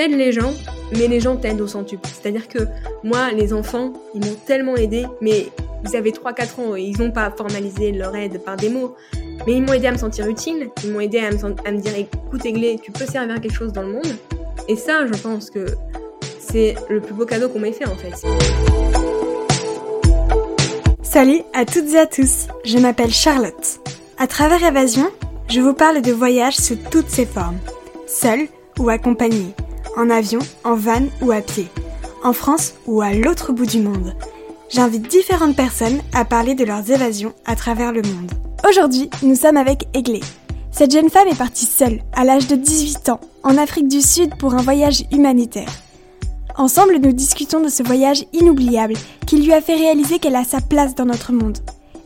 t'aides les gens, mais les gens t'aident au centuple. C'est-à-dire que moi, les enfants, ils m'ont tellement aidé, mais ils avaient 3-4 ans et ils n'ont pas formalisé leur aide par des mots. Mais ils m'ont aidé à me sentir utile, ils m'ont aidé à me, dire écoute Aiglé, tu peux servir à quelque chose dans le monde. Et ça, je pense que c'est le plus beau cadeau qu'on m'ait fait en fait. Salut à toutes et à tous, je m'appelle Charlotte. À travers Évasion, je vous parle de voyages sous toutes ses formes. Seul ou accompagné, en avion, en van ou à pied, en France ou à l'autre bout du monde. J'invite différentes personnes à parler de leurs évasions à travers le monde. Aujourd'hui, nous sommes avec Aiglé. Cette jeune femme est partie seule, à l'âge de 18 ans, en Afrique du Sud pour un voyage humanitaire. Ensemble, nous discutons de ce voyage inoubliable qui lui a fait réaliser qu'elle a sa place dans notre monde.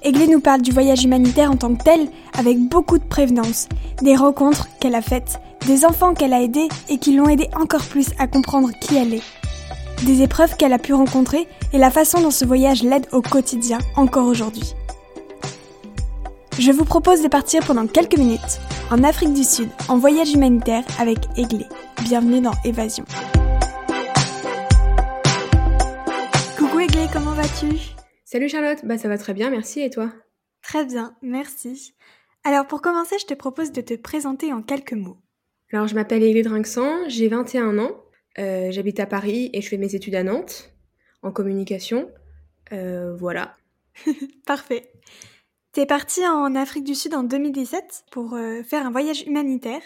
Aiglé nous parle du voyage humanitaire en tant que tel, avec beaucoup de prévenance, des rencontres qu'elle a faites, des enfants qu'elle a aidés et qui l'ont aidé encore plus à comprendre qui elle est, des épreuves qu'elle a pu rencontrer et la façon dont ce voyage l'aide au quotidien encore aujourd'hui. Je vous propose de partir pendant quelques minutes en Afrique du Sud en voyage humanitaire avec Aiglé. Bienvenue dans Évasion. Coucou Aiglé, comment vas-tu? Salut Charlotte, bah ça va très bien, merci et toi? Très bien, merci. Alors pour commencer, je te propose de te présenter en quelques mots. Alors je m'appelle Aiglé Drinxan, j'ai 21 ans, euh, j'habite à Paris et je fais mes études à Nantes en communication. Euh, voilà. Parfait. T'es partie en Afrique du Sud en 2017 pour euh, faire un voyage humanitaire.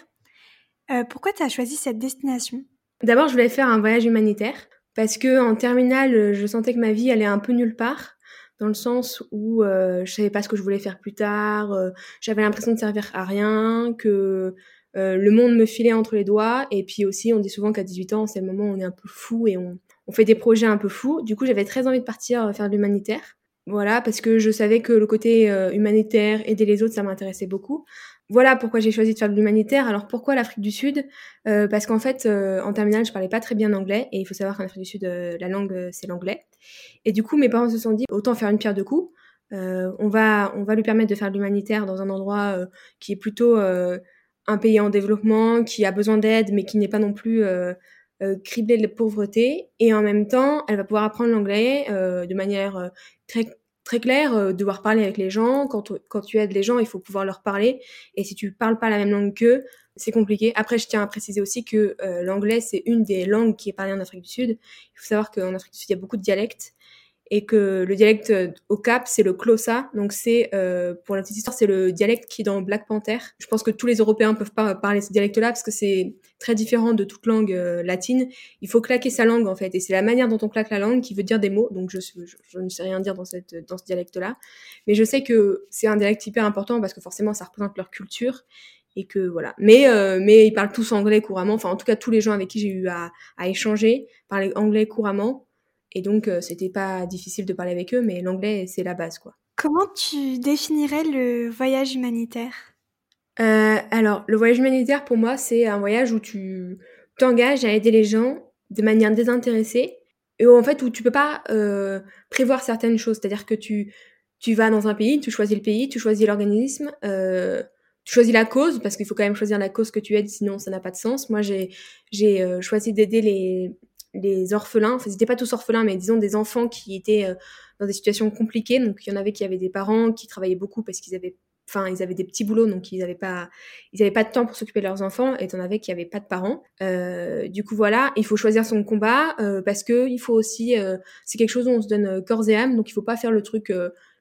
Pourquoi t'as choisi cette destination? D'abord, je voulais faire un voyage humanitaire parce que en terminale, je sentais que ma vie allait un peu nulle part, dans le sens où je savais pas ce que je voulais faire plus tard, j'avais l'impression de servir à rien, que euh, le monde me filait entre les doigts, et puis aussi, on dit souvent qu'à 18 ans, c'est le moment où on est un peu fou et on, on fait des projets un peu fous. Du coup, j'avais très envie de partir faire de l'humanitaire. Voilà, parce que je savais que le côté euh, humanitaire, aider les autres, ça m'intéressait beaucoup. Voilà pourquoi j'ai choisi de faire de l'humanitaire. Alors pourquoi l'Afrique du Sud? Euh, Parce qu'en fait, euh, en terminale, je parlais pas très bien anglais, et il faut savoir qu'en Afrique du Sud, euh, la langue euh, c'est l'anglais. Et du coup, mes parents se sont dit autant faire une pierre de coups. Euh, on va, on va lui permettre de faire de l'humanitaire dans un endroit euh, qui est plutôt un pays en développement, qui a besoin d'aide, mais qui n'est pas non plus criblé de pauvreté. Et en même temps, elle va pouvoir apprendre l'anglais de manière très très clair, euh, devoir parler avec les gens. Quand, quand tu aides les gens, il faut pouvoir leur parler. Et si tu parles pas la même langue qu'eux, c'est compliqué. Après, je tiens à préciser aussi que euh, l'anglais, c'est une des langues qui est parlée en Afrique du Sud. Il faut savoir qu'en Afrique du Sud, il y a beaucoup de dialectes et que le dialecte au Cap, c'est le Xhosa. Donc c'est, euh, pour la petite histoire, c'est le dialecte qui est dans Black Panther. Je pense que tous les Européens peuvent pas parler ce dialecte-là parce que c'est très différent de toute langue euh, latine. Il faut claquer sa langue en fait, et c'est la manière dont on claque la langue qui veut dire des mots. Donc je, ne sais rien dire dans cette dans ce dialecte-là, mais je sais que c'est un dialecte hyper important parce que forcément ça représente leur culture et que voilà. Mais euh, mais ils parlent tous anglais couramment. Enfin en tout cas tous les gens avec qui j'ai eu à, à échanger parlaient anglais couramment. Et donc, euh, c'était pas difficile de parler avec eux, mais l'anglais, c'est la base, quoi. Comment tu définirais le voyage humanitaire? Euh, Alors, le voyage humanitaire, pour moi, c'est un voyage où tu t'engages à aider les gens de manière désintéressée et où, en fait, où tu peux pas euh, prévoir certaines choses. C'est-à-dire que tu, tu vas dans un pays, tu choisis le pays, tu choisis l'organisme, euh, tu choisis la cause, parce qu'il faut quand même choisir la cause que tu aides, sinon ça n'a pas de sens. Moi, j'ai, j'ai choisi d'aider les, les orphelins, enfin, ils n'étaient pas tous orphelins, mais disons des enfants qui étaient euh, dans des situations compliquées. Donc, il y en avait qui avaient des parents qui travaillaient beaucoup parce qu'ils avaient, enfin, ils avaient des petits boulots, donc ils n'avaient pas, ils avaient pas de temps pour s'occuper de leurs enfants. Et en avais qui n'avaient pas de parents. Euh, du coup, voilà, il faut choisir son combat euh, parce que il faut aussi, c'est quelque chose où on se donne corps et âme, donc il faut pas faire le truc.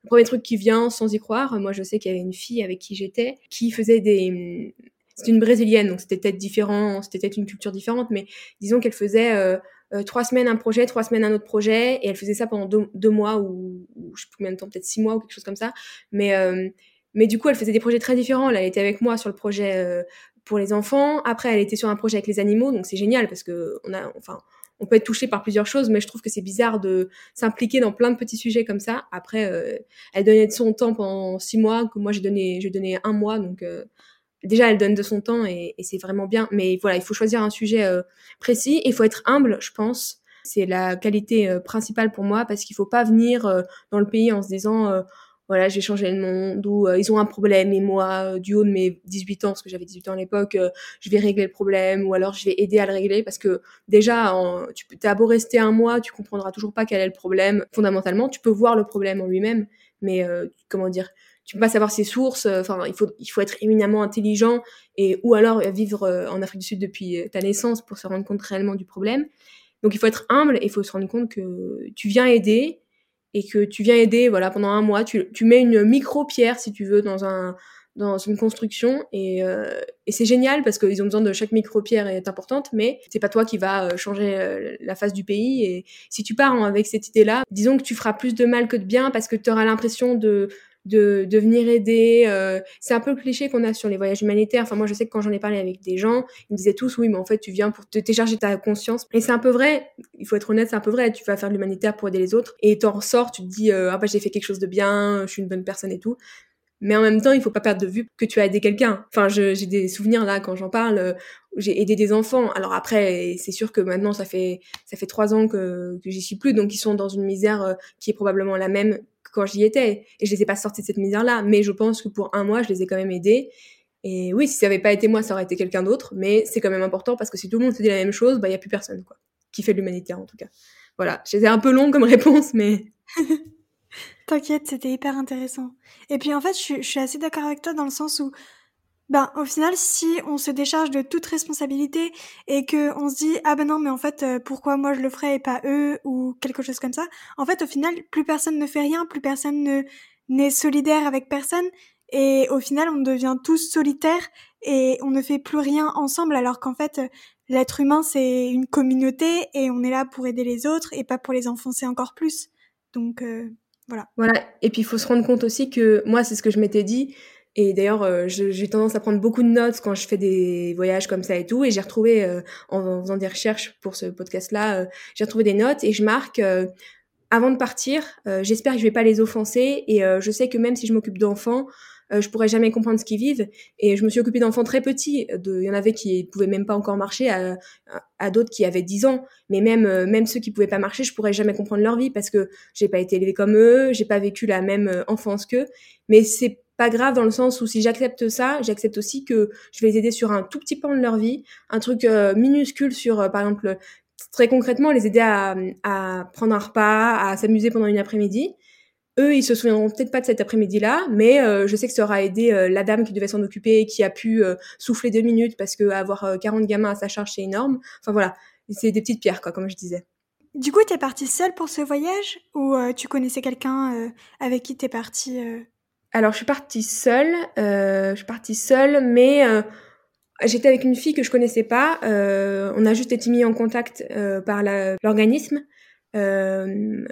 Le premier truc qui vient sans y croire. Moi, je sais qu'il y avait une fille avec qui j'étais qui faisait des c'est une brésilienne, donc c'était peut-être différent, c'était peut-être une culture différente, mais disons qu'elle faisait euh, trois semaines un projet, trois semaines un autre projet, et elle faisait ça pendant deux, mois ou, ou, je sais plus combien de temps, peut-être six mois ou quelque chose comme ça. Mais euh, mais du coup, elle faisait des projets très différents. Là, elle était avec moi sur le projet euh, pour les enfants. Après, elle était sur un projet avec les animaux, donc c'est génial parce que on a, enfin, on peut être touché par plusieurs choses, mais je trouve que c'est bizarre de s'impliquer dans plein de petits sujets comme ça. Après, euh, elle donnait de son temps pendant six mois, que moi j'ai donné, j'ai donné un mois, donc euh, déjà elle donne de son temps et, et c'est vraiment bien. Mais voilà, il faut choisir un sujet euh, précis il faut être humble, je pense. C'est la qualité euh, principale pour moi parce qu'il faut pas venir euh, dans le pays en se disant voilà, j'ai changé le monde, ou ils ont un problème et moi, du haut de mes 18 ans, parce que j'avais 18 ans à l'époque, je vais régler le problème, ou alors je vais aider à le régler, parce que déjà, tu as beau rester un mois, tu comprendras toujours pas quel est le problème. Fondamentalement, tu peux voir le problème en lui-même, mais comment dire, tu peux pas savoir ses sources. Enfin, il faut il faut être éminemment intelligent et ou alors vivre en Afrique du Sud depuis ta naissance pour se rendre compte réellement du problème. Donc il faut être humble et il faut se rendre compte que tu viens aider et que tu viens aider voilà pendant un mois tu, tu mets une micro pierre si tu veux dans un dans une construction et, euh, et c'est génial parce qu'ils ont besoin de chaque micro pierre est importante mais c'est pas toi qui va euh, changer euh, la face du pays et si tu pars avec cette idée là disons que tu feras plus de mal que de bien parce que tu auras l'impression de de, venir aider. Euh, c'est un peu le cliché qu'on a sur les voyages humanitaires. Enfin, moi, je sais que quand j'en ai parlé avec des gens, ils me disaient tous, oui, mais en fait, tu viens pour te décharger ta conscience. Et c'est un peu vrai. Il faut être honnête, c'est un peu vrai. Tu vas faire de l'humanitaire pour aider les autres et t'en ressors, tu te dis, euh, ah bah j'ai fait quelque chose de bien, je suis une bonne personne et tout. Mais en même temps, il faut pas perdre de vue que tu as aidé quelqu'un. Enfin, j'ai des souvenirs là quand j'en parle. Euh, j'ai aidé des enfants. Alors après, c'est sûr que maintenant, ça fait ça fait trois ans que, que j'y suis plus, donc ils sont dans une misère qui est probablement la même quand j'y étais. Et je les ai pas sortis de cette misère-là. Mais je pense que pour un mois, je les ai quand même aidés. Et oui, si ça avait pas été moi, ça aurait été quelqu'un d'autre. Mais c'est quand même important parce que si tout le monde se dit la même chose, bah, il y a plus personne, quoi. Qui fait de l'humanitaire, en tout cas. Voilà. J'étais un peu long comme réponse, mais. T'inquiète, c'était hyper intéressant. Et puis, en fait, je suis assez d'accord avec toi dans le sens où ben au final si on se décharge de toute responsabilité et que on se dit ah ben non mais en fait euh, pourquoi moi je le ferais et pas eux ou quelque chose comme ça en fait au final plus personne ne fait rien plus personne ne n'est solidaire avec personne et au final on devient tous solitaires et on ne fait plus rien ensemble alors qu'en fait l'être humain c'est une communauté et on est là pour aider les autres et pas pour les enfoncer encore plus. Donc euh, voilà. Voilà. Et puis il faut se rendre compte aussi que moi c'est ce que je m'étais dit et d'ailleurs, euh, j'ai tendance à prendre beaucoup de notes quand je fais des voyages comme ça et tout. Et j'ai retrouvé, euh, en, faisant des recherches pour ce podcast-là, euh, j'ai retrouvé des notes et je marque, avant de partir, j'espère que je vais pas les offenser. Et je sais que même si je m'occupe d'enfants, je pourrais jamais comprendre ce qu'ils vivent. Et je me suis occupée d'enfants très petits. Il y en avait qui pouvaient même pas encore marcher, à, à, d'autres qui avaient 10 ans. Mais même même ceux qui pouvaient pas marcher, je pourrais jamais comprendre leur vie parce que j'ai pas été élevée comme eux, j'ai pas vécu la même enfance qu'eux. Mais c'est pas grave dans le sens où si j'accepte ça, j'accepte aussi que je vais les aider sur un tout petit pan de leur vie, un truc euh, minuscule sur, euh, par exemple, très concrètement, les aider à, à prendre un repas, à s'amuser pendant une après-midi. Eux, ils se souviendront peut-être pas de cet après-midi-là, mais euh, je sais que ça aura aidé la dame qui devait s'en occuper et qui a pu souffler deux minutes parce que avoir 40 gamins à sa charge, c'est énorme. Enfin voilà, c'est des petites pierres, quoi, comme je disais. Du coup, t'es partie seule pour ce voyage ou tu connaissais quelqu'un avec qui t'es partie alors, je suis partie seule. Euh, je suis partie seule, mais euh, j'étais avec une fille que je connaissais pas. Euh, on a juste été mis en contact euh, par l'organisme euh,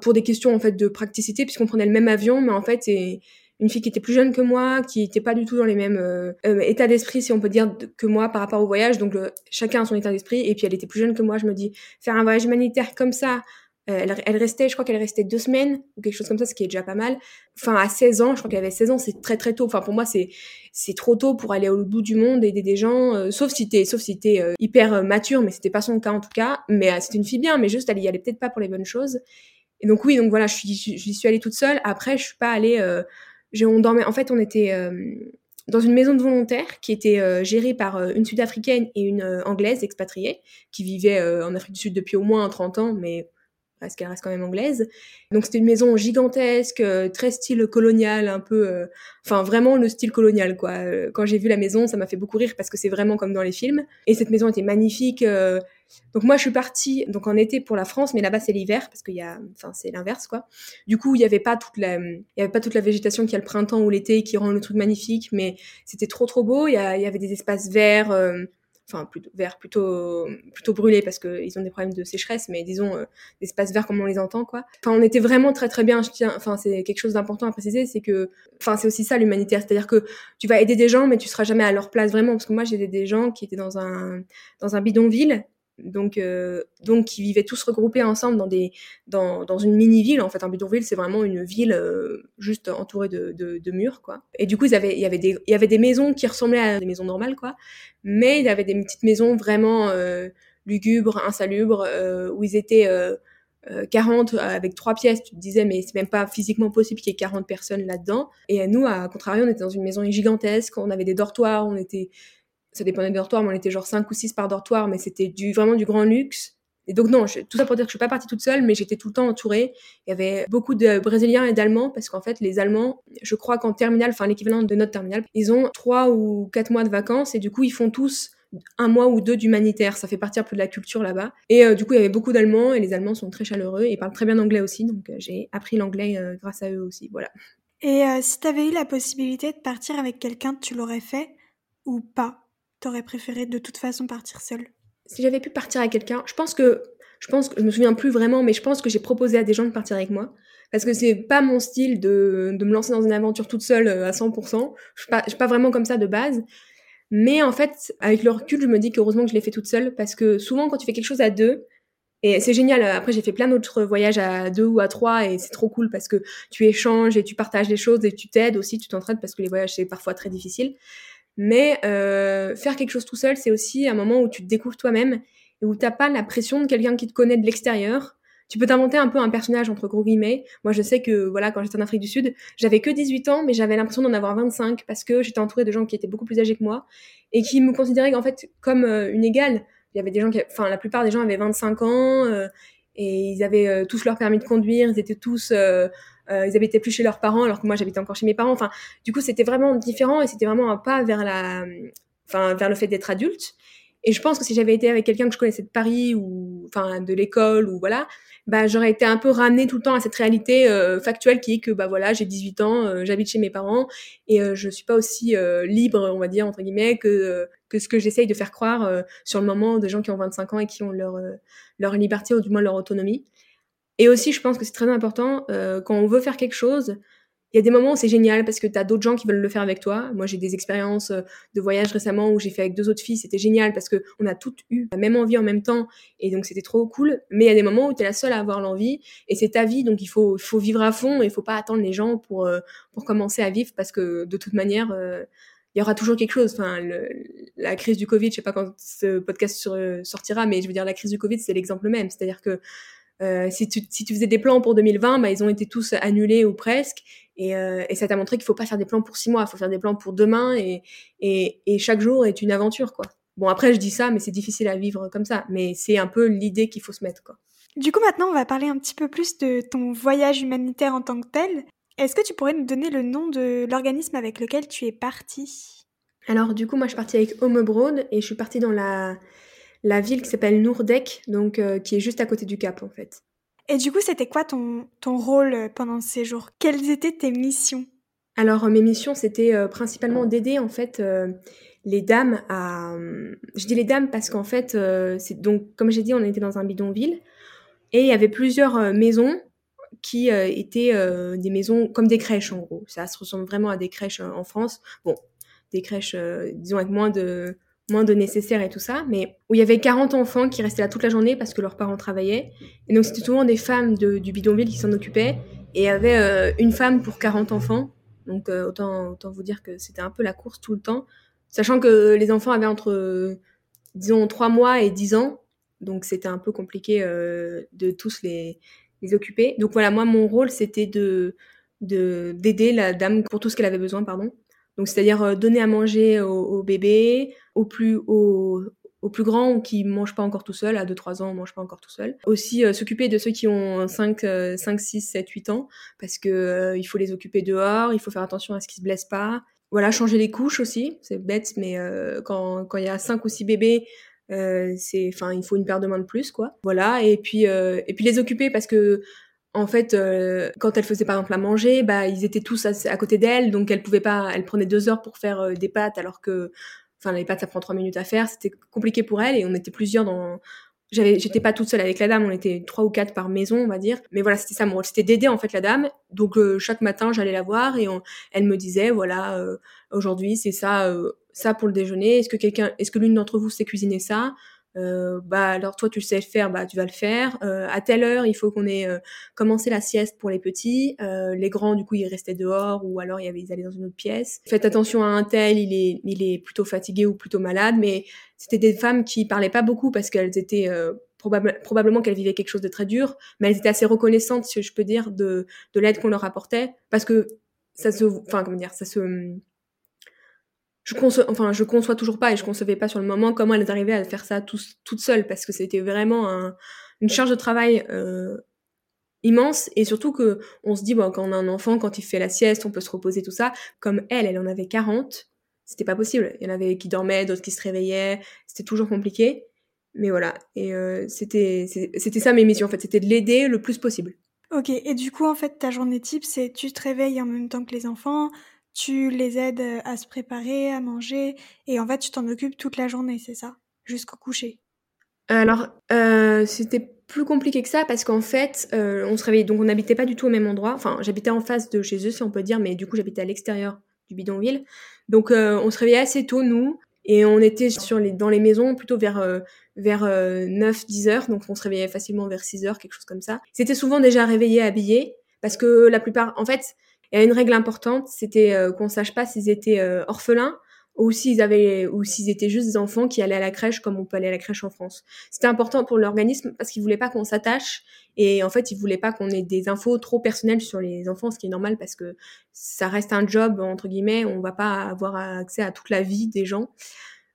pour des questions en fait de praticité, puisqu'on prenait le même avion, mais en fait c'est une fille qui était plus jeune que moi, qui était pas du tout dans les mêmes euh, états d'esprit, si on peut dire, que moi par rapport au voyage. Donc chacun a son état d'esprit. Et puis elle était plus jeune que moi. Je me dis faire un voyage humanitaire comme ça euh, elle, restait, je crois qu'elle restait deux semaines ou quelque chose comme ça, ce qui est déjà pas mal. Enfin, à 16 ans, je crois qu'elle avait 16 ans, c'est très très tôt. Enfin, pour moi, c'est c'est trop tôt pour aller au bout du monde, aider des gens, euh, sauf si t'es sauf si euh, hyper mature, mais c'était pas son cas en tout cas. Mais c'était une fille bien, mais juste elle y allait peut-être pas pour les bonnes choses. Et donc oui, donc voilà, je suis j'y suis allée toute seule. Après, je suis pas allée. on dormait. En fait, on était dans une maison de volontaires qui était gérée par une Sud-Africaine et une Anglaise expatriée qui vivait en Afrique du Sud depuis au moins 30 ans, mais parce qu'elle reste quand même anglaise. Donc c'était une maison gigantesque, euh, très style colonial, un peu, euh, enfin vraiment le style colonial quoi. Euh, quand j'ai vu la maison, ça m'a fait beaucoup rire parce que c'est vraiment comme dans les films. Et cette maison était magnifique. donc moi je suis partie donc en été pour la France, mais là-bas c'est l'hiver parce qu'il y a, enfin c'est l'inverse quoi. Du coup il y avait pas toute la, il y avait pas toute la végétation qu'il y a le printemps ou l'été qui rend le truc magnifique, mais c'était trop trop beau. Il y avait des espaces verts enfin plutôt vert plutôt plutôt brûlé parce qu'ils ont des problèmes de sécheresse mais disons euh, des espaces verts comme on les entend quoi. Enfin on était vraiment très très bien je tiens enfin c'est quelque chose d'important à préciser c'est que enfin c'est aussi ça l'humanitaire. C'est-à-dire que tu vas aider des gens mais tu seras jamais à leur place vraiment parce que moi j'ai des gens qui étaient dans un dans un bidonville donc euh, donc qui vivaient tous regroupés ensemble dans des dans, dans une mini ville en fait. Un bidonville c'est vraiment une ville euh, juste entourée de, de, de, murs quoi. Et du coup ils avaient il y avait des il y avait des maisons qui ressemblaient à des maisons normales quoi. Mais il y avait des petites maisons vraiment euh, lugubres insalubres euh, où ils étaient 40 avec trois pièces, tu te disais mais c'est même pas physiquement possible qu'il y ait 40 personnes là-dedans. Et nous, à contrario, on était dans une maison gigantesque, on avait des dortoirs, on était, ça dépendait des dortoirs, mais on était genre 5 ou 6 par dortoir, mais c'était vraiment du grand luxe. Et donc non, tout ça pour dire que je suis pas partie toute seule, mais j'étais tout le temps entourée. Il y avait beaucoup de Brésiliens et d'Allemands parce qu'en fait les Allemands, je crois qu'en terminale, enfin l'équivalent de notre terminale, ils ont trois ou quatre mois de vacances et du coup ils font tous un mois ou deux d'humanitaire. Ça fait partie un peu de la culture là-bas. Et euh, du coup il y avait beaucoup d'Allemands et les Allemands sont très chaleureux et parlent très bien anglais aussi, donc euh, j'ai appris l'anglais euh, grâce à eux aussi. Voilà. Et si tu avais eu la possibilité de partir avec quelqu'un, tu l'aurais fait ou pas? T'aurais préféré de toute façon partir seule? Si j'avais pu partir avec quelqu'un, je pense que, je pense je me souviens plus vraiment, mais je pense que j'ai proposé à des gens de partir avec moi. Parce que c'est pas mon style de, de me lancer dans une aventure toute seule euh, à 100%. Je suis pas, suis pas vraiment comme ça de base. Mais en fait, avec le recul, je me dis qu'heureusement que je l'ai fait toute seule parce que souvent quand tu fais quelque chose à deux, et c'est génial. Après, j'ai fait plein d'autres voyages à deux ou à trois et c'est trop cool parce que tu échanges et tu partages les choses et tu t'aides aussi, tu t'entraides parce que les voyages c'est parfois très difficile. Mais euh, faire quelque chose tout seul, c'est aussi un moment où tu te découvres toi-même et où t'as pas la pression de quelqu'un qui te connaît de l'extérieur. Tu peux t'inventer un peu un personnage entre gros guillemets. Moi, je sais que voilà, quand j'étais en Afrique du Sud, j'avais que 18 ans, mais j'avais l'impression d'en avoir 25 parce que j'étais entourée de gens qui étaient beaucoup plus âgés que moi et qui me considéraient en fait comme euh, une égale. Il y avait des gens qui, enfin, la plupart des gens avaient 25 ans euh, et ils avaient euh, tous leur permis de conduire, ils étaient tous euh, ils habitaient plus chez leurs parents alors que moi j'habitais encore chez mes parents. Enfin, du coup, c'était vraiment différent et c'était vraiment un pas vers la, enfin, vers le fait d'être adulte. Et je pense que si j'avais été avec quelqu'un que je connaissais de Paris ou, enfin, de l'école ou voilà, bah, j'aurais été un peu ramenée tout le temps à cette réalité euh, factuelle qui est que, bah voilà, j'ai 18 ans, euh, j'habite chez mes parents et euh, je suis pas aussi libre, on va dire, entre guillemets, que, que ce que j'essaye de faire croire sur le moment des gens qui ont 25 ans et qui ont leur, leur liberté ou du moins leur autonomie. Et aussi, je pense que c'est très important, euh, quand on veut faire quelque chose, il y a des moments où c'est génial parce que tu as d'autres gens qui veulent le faire avec toi. Moi, j'ai des expériences euh, de voyage récemment où j'ai fait avec deux autres filles. C'était génial parce que on a toutes eu la même envie en même temps et donc c'était trop cool. Mais il y a des moments où tu es la seule à avoir l'envie et c'est ta vie, donc il faut, faut vivre à fond et il faut pas attendre les gens pour, euh, pour commencer à vivre parce que de toute manière, euh, il y aura toujours quelque chose. Enfin, le, la crise du Covid, je sais pas quand ce podcast sortira, mais je veux dire, la crise du Covid, c'est l'exemple même. C'est-à-dire que euh, si, tu, si tu faisais des plans pour 2020, bah, ils ont été tous annulés ou presque. Et, euh, et ça t'a montré qu'il faut pas faire des plans pour six mois, il faut faire des plans pour demain. Et, et, et chaque jour est une aventure, quoi. Bon, après, je dis ça, mais c'est difficile à vivre comme ça. Mais c'est un peu l'idée qu'il faut se mettre, quoi. Du coup, maintenant, on va parler un petit peu plus de ton voyage humanitaire en tant que tel. Est-ce que tu pourrais nous donner le nom de l'organisme avec lequel tu es partie Alors, du coup, moi, je suis partie avec Home Abroad et je suis partie dans la la ville qui s'appelle Nourdek, donc euh, qui est juste à côté du Cap en fait. Et du coup, c'était quoi ton, ton rôle euh, pendant ces jours? Quelles étaient tes missions? Alors, mes missions, c'était euh, principalement d'aider en fait les dames à. Je dis les dames parce qu'en fait, c'est donc comme j'ai dit, on était dans un bidonville et il y avait plusieurs maisons qui étaient des maisons comme des crèches en gros. Ça se ressemble vraiment à des crèches en France. Bon, des crèches, disons avec moins de moins de nécessaire et tout ça, mais où il y avait 40 enfants qui restaient là toute la journée parce que leurs parents travaillaient. Et donc c'était souvent des femmes du bidonville qui s'en occupaient. Et il y avait euh, une femme pour 40 enfants. Donc euh, autant, autant vous dire que c'était un peu la course tout le temps. Sachant que les enfants avaient entre, disons, 3 mois et 10 ans. Donc c'était un peu compliqué euh, de tous les, les occuper. Donc voilà, moi mon rôle c'était de d'aider la dame pour tout ce qu'elle avait besoin, pardon. Donc, c'est-à-dire donner à manger au, bébé, au plus, au, plus grands qui mangent pas encore tout seul, à 2-3 ans, on mange pas encore tout seul. Aussi euh, s'occuper de ceux qui ont 5, 5, 6, 7, 8 ans, parce que euh, il faut les occuper dehors, il faut faire attention à ce qu'ils se blessent pas. Voilà, changer les couches aussi, c'est bête, mais quand quand il y a 5 ou 6 bébés, c'est, enfin, il faut une paire de mains de plus, quoi. Voilà, et puis et puis les occuper parce que en fait, euh, quand elle faisait par exemple à manger, bah ils étaient tous à, côté d'elle, donc elle pouvait pas, elle prenait deux heures pour faire euh, des pâtes, alors que, enfin les pâtes ça prend trois minutes à faire, c'était compliqué pour elle et on était plusieurs dans. J'avais, j'étais pas toute seule avec la dame, on était trois ou quatre par maison, on va dire. Mais voilà, c'était ça mon rôle, c'était d'aider en fait la dame. Donc euh, chaque matin, j'allais la voir et elle me disait voilà, aujourd'hui c'est ça, ça pour le déjeuner. Est-ce que quelqu'un, est-ce que l'une d'entre vous sait cuisiner ça? Euh, bah alors toi tu sais le faire, bah tu vas le faire. Euh, à telle heure, il faut qu'on ait euh, commencé la sieste pour les petits. les grands, du coup, ils restaient dehors ou alors il y avait, ils allaient dans une autre pièce. Faites attention à un tel, il est, il est plutôt fatigué ou plutôt malade. Mais c'était des femmes qui parlaient pas beaucoup parce qu'elles étaient probablement qu'elles vivaient quelque chose de très dur, mais elles étaient assez reconnaissantes, si je peux dire, de, de l'aide qu'on leur apportait, parce que ça se, enfin comment dire, ça se, je conçois, enfin je conçois toujours pas et je concevais pas sur le moment comment elles arrivaient à faire ça toute seules, parce que c'était vraiment un, une charge de travail euh, immense et surtout que on se dit bon quand on a un enfant quand il fait la sieste on peut se reposer tout ça. Comme elle elle en avait 40 c'était pas possible. Il y en avait qui dormaient d'autres qui se réveillaient c'était toujours compliqué. Mais voilà. Et euh, c'était c'était ça mes missions en fait. C'était de l'aider le plus possible. Ok. Et du coup en fait ta journée type c'est tu te réveilles en même temps que les enfants tu les aides à se préparer à manger et en fait tu t'en occupes toute la journée c'est ça? Jusqu'au coucher? Alors euh, c'était plus compliqué que ça parce qu'en fait, euh, on se réveillait, donc on n'habitait pas du tout au même endroit. Enfin, j'habitais en face de chez eux, si on peut dire, mais du coup, j'habitais à l'extérieur du bidonville. Donc, euh, on se réveillait assez tôt, nous, et on était sur les, dans les maisons plutôt vers, euh, vers 9-10 heures, donc on se réveillait facilement vers 6 heures, quelque chose comme ça. C'était souvent déjà réveillé, habillé, parce que la plupart, en fait, a une règle importante, c'était qu'on sache pas s'ils étaient orphelins ou s'ils avaient ou s'ils étaient juste des enfants qui allaient à la crèche comme on peut aller à la crèche en France. C'était important pour l'organisme parce qu'ils voulaient pas qu'on s'attache et en fait ils voulaient pas qu'on ait des infos trop personnelles sur les enfants, ce qui est normal parce que ça reste un job entre guillemets, on va pas avoir accès à toute la vie des gens.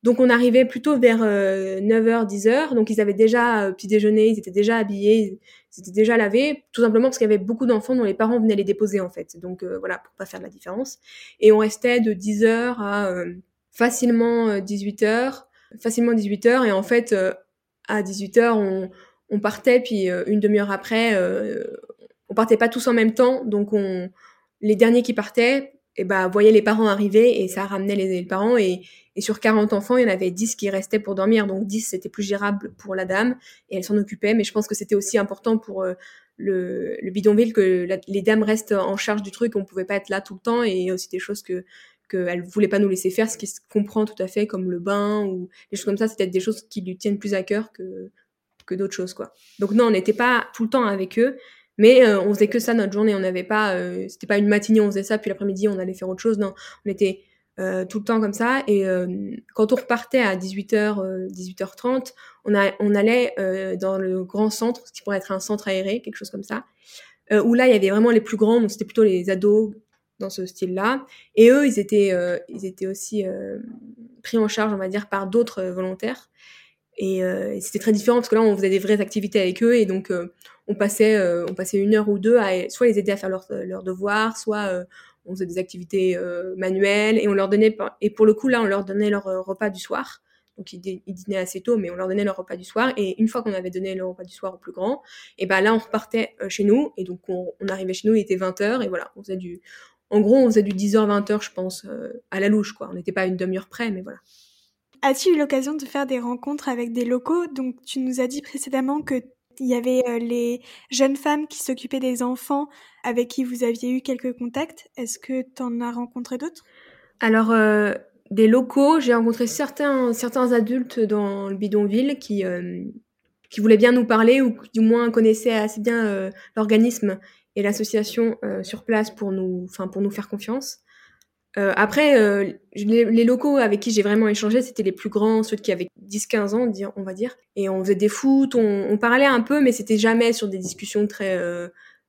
Donc on arrivait plutôt vers 9h, euh, 10h, donc ils avaient déjà euh, petit déjeuner, ils étaient déjà habillés, ils étaient déjà lavés, tout simplement parce qu'il y avait beaucoup d'enfants dont les parents venaient les déposer en fait. Donc euh, voilà, pour pas faire la différence. Et on restait de 10h à facilement 18h, euh, facilement 18h, et en fait, à 18h, on, on partait, puis une demi-heure après, on partait pas tous en même temps, donc on, les derniers qui partaient, et ben, voyaient les parents arriver, et ça ramenait les, parents, et, et sur 40 enfants, il y en avait 10 qui restaient pour dormir, donc 10 c'était plus gérable pour la dame, et elle s'en occupait, mais je pense que c'était aussi important pour le, le, bidonville que les dames restent en charge du truc, on pouvait pas être là tout le temps, et aussi des choses que qu'elle voulait pas nous laisser faire, ce qui se comprend tout à fait, comme le bain ou des choses comme ça, peut-être des choses qui lui tiennent plus à cœur que, que d'autres choses, quoi. Donc non, on n'était pas tout le temps avec eux, mais euh, on faisait que ça notre journée, on n'avait pas, euh, c'était pas une matinée, on faisait ça, puis l'après-midi, on allait faire autre chose, non, on était euh, tout le temps comme ça, et quand on repartait à 18h, 18h30, on, a, on allait dans le grand centre, ce qui pourrait être un centre aéré, quelque chose comme ça, où là, il y avait vraiment les plus grands, donc c'était plutôt les ados, dans ce style-là. Et eux, ils étaient, euh, ils étaient aussi euh, pris en charge, on va dire, par d'autres euh, volontaires. Et, c'était très différent parce que là, on faisait des vraies activités avec eux et donc on passait, on passait une heure ou deux à soit les aider à faire leurs leur devoirs, soit on faisait des activités manuelles et on leur donnait, et pour le coup là, on leur donnait leur repas du soir. Donc ils, dînaient assez tôt, mais on leur donnait leur repas du soir. Et une fois qu'on avait donné le repas du soir au plus grand, et ben là on repartait chez nous. Et donc on, arrivait chez nous, il était 20h et voilà, on faisait du, en gros, on faisait du 10h-20h, je pense, euh, à la louche, quoi. On n'était pas une demi-heure près, mais voilà. As-tu eu l'occasion de faire des rencontres avec des locaux? Donc, tu nous as dit précédemment que il y avait euh, les jeunes femmes qui s'occupaient des enfants avec qui vous aviez eu quelques contacts. Est-ce que tu en as rencontré d'autres? Alors, euh, des locaux, j'ai rencontré certains, certains adultes dans le bidonville qui, qui voulaient bien nous parler ou du moins connaissaient assez bien l'organisme et l'association euh, sur place pour nous, pour nous faire confiance. Euh, après, euh, les, locaux avec qui j'ai vraiment échangé, c'était les plus grands, ceux qui avaient 10-15 ans, on va dire. Et on faisait des foot, on, parlait un peu, mais c'était jamais sur des discussions très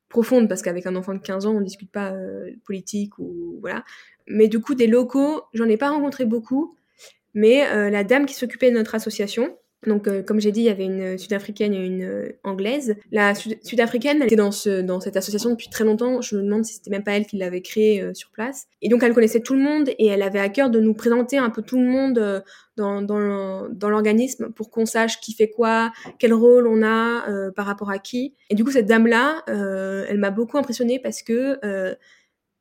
profondes, parce qu'avec un enfant de 15 ans, on discute pas politique ou voilà. Mais du coup, des locaux, j'en ai pas rencontré beaucoup. Mais la dame qui s'occupait de notre association, donc, euh, comme j'ai dit, il y avait une sud-africaine et une euh, anglaise. La sud-africaine, elle était dans, ce, dans cette association depuis très longtemps. Je me demande si c'était même pas elle qui l'avait créée euh, sur place. Et donc, elle connaissait tout le monde et elle avait à cœur de nous présenter un peu tout le monde dans, l'organisme pour qu'on sache qui fait quoi, quel rôle on a par rapport à qui. Et du coup, cette dame-là, elle m'a beaucoup impressionnée parce que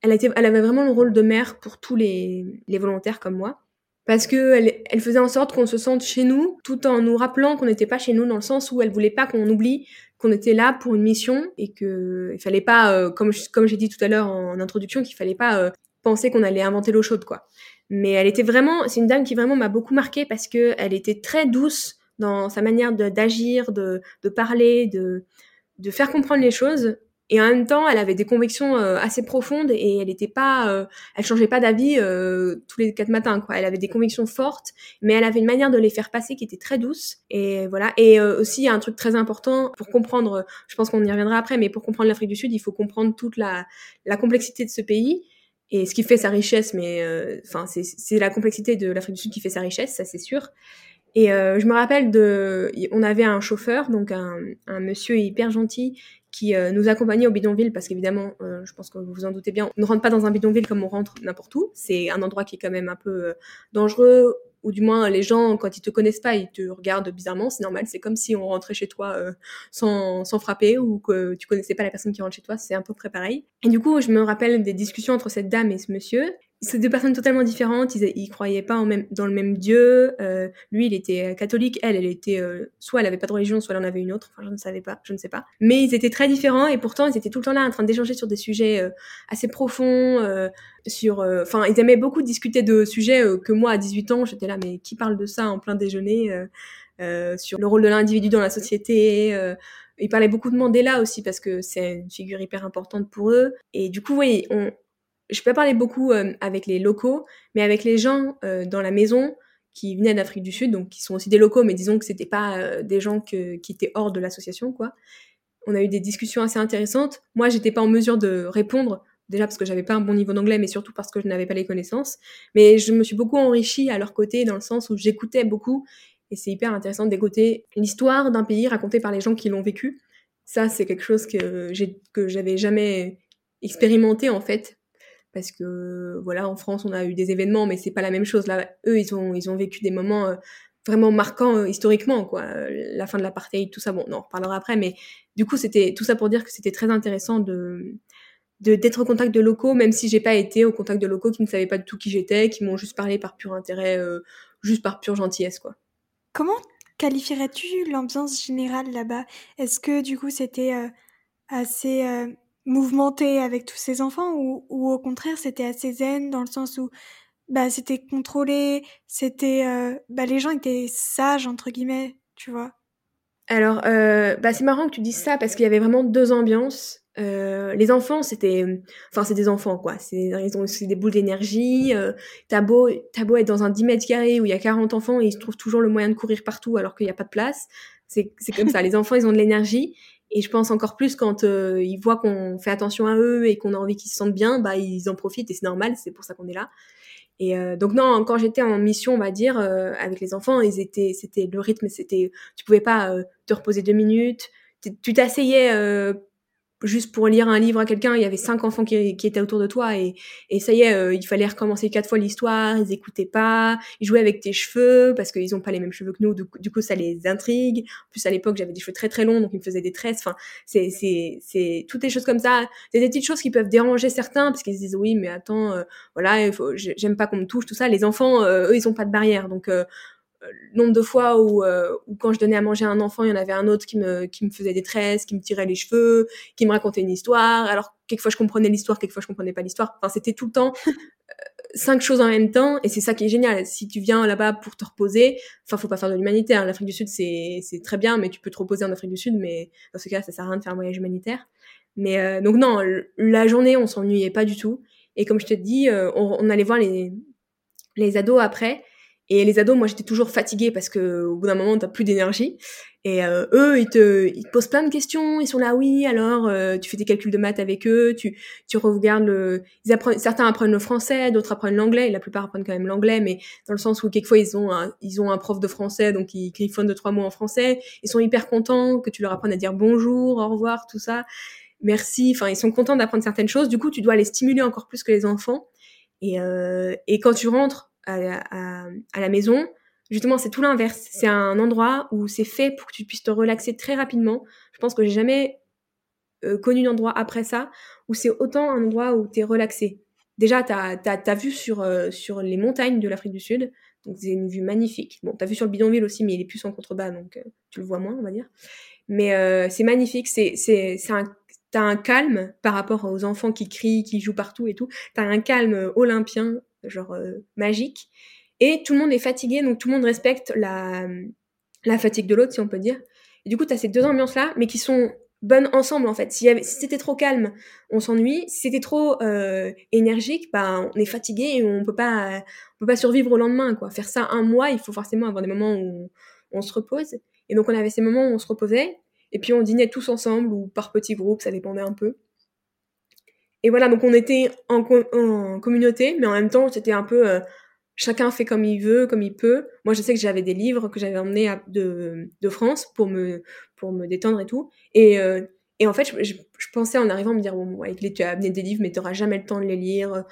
elle, avait vraiment le rôle de mère pour tous les volontaires comme moi parce que elle, elle faisait en sorte qu'on se sente chez nous, tout en nous rappelant qu'on n'était pas chez nous dans le sens où elle voulait pas qu'on oublie qu'on était là pour une mission et que il fallait pas, euh, comme j'ai dit tout à l'heure en, introduction, qu'il fallait pas euh, penser qu'on allait inventer l'eau chaude quoi. Mais elle était vraiment, c'est une dame qui vraiment m'a beaucoup marqué parce que elle était très douce dans sa manière d'agir, de, parler, de faire comprendre les choses. Et en même temps, elle avait des convictions euh, assez profondes et elle était pas, euh, elle changeait pas d'avis euh, tous les quatre matins. Quoi. Elle avait des convictions fortes, mais elle avait une manière de les faire passer qui était très douce. Et voilà. Et aussi, il y a un truc très important pour comprendre. Je pense qu'on y reviendra après, mais pour comprendre l'Afrique du Sud, il faut comprendre toute la, la complexité de ce pays et ce qui fait sa richesse. Mais enfin, c'est la complexité de l'Afrique du Sud qui fait sa richesse, ça c'est sûr. Et je me rappelle de, on avait un chauffeur, donc un, un monsieur hyper gentil qui euh, nous accompagnait au bidonville parce qu'évidemment, euh, je pense que vous vous en doutez bien, on ne rentre pas dans un bidonville comme on rentre n'importe où. C'est un endroit qui est quand même un peu euh, dangereux, ou du moins les gens, quand ils te connaissent pas, ils te regardent bizarrement. C'est normal, c'est comme si on rentrait chez toi sans, sans frapper ou que tu connaissais pas la personne qui rentre chez toi. C'est un peu près pareil. Et du coup, je me rappelle des discussions entre cette dame et ce monsieur c'est deux personnes totalement différentes. Ils, ils croyaient pas en même, dans le même Dieu. Euh, lui, il était euh, catholique. Elle, elle était euh, soit elle avait pas de religion, soit elle en avait une autre. Enfin, je ne savais pas, je ne sais pas. Mais ils étaient très différents et pourtant ils étaient tout le temps là en train d'échanger sur des sujets euh, assez profonds. Euh, sur, enfin, ils aimaient beaucoup discuter de sujets que moi à 18 ans, j'étais là, mais qui parle de ça en plein déjeuner sur le rôle de l'individu dans la société. ils parlaient beaucoup de Mandela aussi parce que c'est une figure hyper importante pour eux. Et du coup, oui, on, je peux parler beaucoup euh, avec les locaux, mais avec les gens euh, dans la maison qui venaient d'Afrique du Sud, donc qui sont aussi des locaux, mais disons que c'était pas euh, des gens qui étaient hors de l'association, quoi. On a eu des discussions assez intéressantes. Moi, j'étais pas en mesure de répondre, déjà parce que j'avais pas un bon niveau d'anglais, mais surtout parce que je n'avais pas les connaissances. Mais je me suis beaucoup enrichie à leur côté, dans le sens où j'écoutais beaucoup, et c'est hyper intéressant d'écouter l'histoire d'un pays racontée par les gens qui l'ont vécu. Ça, c'est quelque chose que j'ai que j'avais jamais expérimenté en fait parce que voilà en France on a eu des événements mais c'est pas la même chose. Là eux ils ont ils ont vécu des moments euh, vraiment marquants euh, historiquement quoi. La fin de l'apartheid tout ça bon on en reparlera après mais du coup c'était tout ça pour dire que c'était très intéressant de d'être au contact de locaux même si j'ai pas été au contact de locaux qui ne savaient pas du tout qui j'étais qui m'ont juste parlé par pur intérêt euh, juste par pure gentillesse quoi. Comment qualifierais-tu l'ambiance générale là-bas? Est-ce que du coup c'était assez mouvementé avec tous ces enfants ou, ou au contraire c'était assez zen dans le sens où bah c'était contrôlé, c'était euh, bah les gens étaient sages entre guillemets, tu vois. Alors euh, bah c'est marrant que tu dises ça parce qu'il y avait vraiment deux ambiances. Euh, les enfants c'était enfin c'est des enfants quoi, c'est ils ont aussi des boules d'énergie, t'as beau t'as être dans un 10 mètres carrés où il y a 40 enfants et ils trouvent toujours le moyen de courir partout alors qu'il n'y a pas de place. C'est comme ça, les enfants ils ont de l'énergie et je pense encore plus quand euh, ils voient qu'on fait attention à eux et qu'on a envie qu'ils se sentent bien, bah ils en profitent et c'est normal, c'est pour ça qu'on est là. Et euh, donc non, quand j'étais en mission, on va dire, euh, avec les enfants, ils étaient, c'était le rythme, c'était, tu pouvais pas te reposer deux minutes, tu t'asseyais juste pour lire un livre à quelqu'un, il y avait cinq enfants qui, étaient autour de toi et, et ça y est, euh, il fallait recommencer quatre fois l'histoire, ils écoutaient pas, ils jouaient avec tes cheveux parce qu'ils ont pas les mêmes cheveux que nous, du, coup ça les intrigue. En plus à l'époque j'avais des cheveux très très longs donc ils me faisaient des tresses. Enfin c'est c'est c'est toutes les choses comme ça. C'est des petites choses qui peuvent déranger certains parce qu'ils se disent oui mais attends euh, voilà j'aime pas qu'on me touche tout ça. Les enfants euh, eux ils ont pas de barrière donc nombre de fois où, euh, quand je donnais à manger à un enfant, il y en avait un autre qui me, qui me faisait des tresses, qui me tirait les cheveux, qui me racontait une histoire. Alors, quelquefois, je comprenais l'histoire, quelquefois, je comprenais pas l'histoire. Enfin, c'était tout le temps euh, cinq choses en même temps. Et c'est ça qui est génial. Si tu viens là-bas pour te reposer, enfin, faut pas faire de l'humanitaire. L'Afrique du Sud, c'est, c'est très bien, mais tu peux te reposer en Afrique du Sud, mais dans ce cas, ça sert à rien de faire un voyage humanitaire. Mais euh, donc non, la journée, on s'ennuyait pas du tout. Et comme je te dis, euh, on, on allait voir les, les ados après. Et les ados, moi, j'étais toujours fatiguée parce que au bout d'un moment, t'as plus d'énergie. Et euh, eux, ils te, ils te posent plein de questions. Ils sont là, oui. Alors, euh, tu fais des calculs de maths avec eux. Tu, tu regardes le. Ils apprennent, certains apprennent le français, d'autres apprennent l'anglais. La plupart apprennent quand même l'anglais, mais dans le sens où quelquefois ils ont, un, ils ont un prof de français, donc ils griffonnent deux trois mots en français. Ils sont hyper contents que tu leur apprennes à dire bonjour, au revoir, tout ça. Merci. Enfin, ils sont contents d'apprendre certaines choses. Du coup, tu dois les stimuler encore plus que les enfants. Et, euh, et quand tu rentres à, la maison, justement, c'est tout l'inverse. C'est un endroit où c'est fait pour que tu puisses te relaxer très rapidement. Je pense que j'ai jamais euh, connu d'endroit après ça où c'est autant un endroit où tu es relaxé. Déjà, tu as, vu sur, euh, sur les montagnes de l'Afrique du Sud, donc c'est une vue magnifique. Bon, tu as vu sur le bidonville aussi, mais il est plus en contrebas, donc euh, tu le vois moins, on va dire. Mais c'est magnifique, c'est un un calme par rapport aux enfants qui crient, qui jouent partout et tout. T'as un calme olympien genre euh, magique. Et tout le monde est fatigué, donc tout le monde respecte la, la fatigue de l'autre, si on peut dire. Et du coup, tu as ces deux ambiances-là, mais qui sont bonne ensemble en fait. Si, c'était trop calme, on s'ennuie. Si c'était trop euh, énergique, bah, on est fatigué et on peut pas, peut pas survivre au lendemain quoi. Faire ça un mois, il faut forcément avoir des moments où on, se repose. Et donc on avait ces moments où on se reposait et puis on dînait tous ensemble ou par petits groupes, ça dépendait un peu. Et voilà, donc on était en, communauté, mais en même temps c'était un peu euh, chacun fait comme il veut, comme il peut. Moi, je sais que j'avais des livres que j'avais emmenés de, France pour me, détendre et tout. Et, euh, en fait, je, pensais en arrivant me dire, bon, ouais, tu as amené des livres, mais tu n'auras jamais le temps de les lire.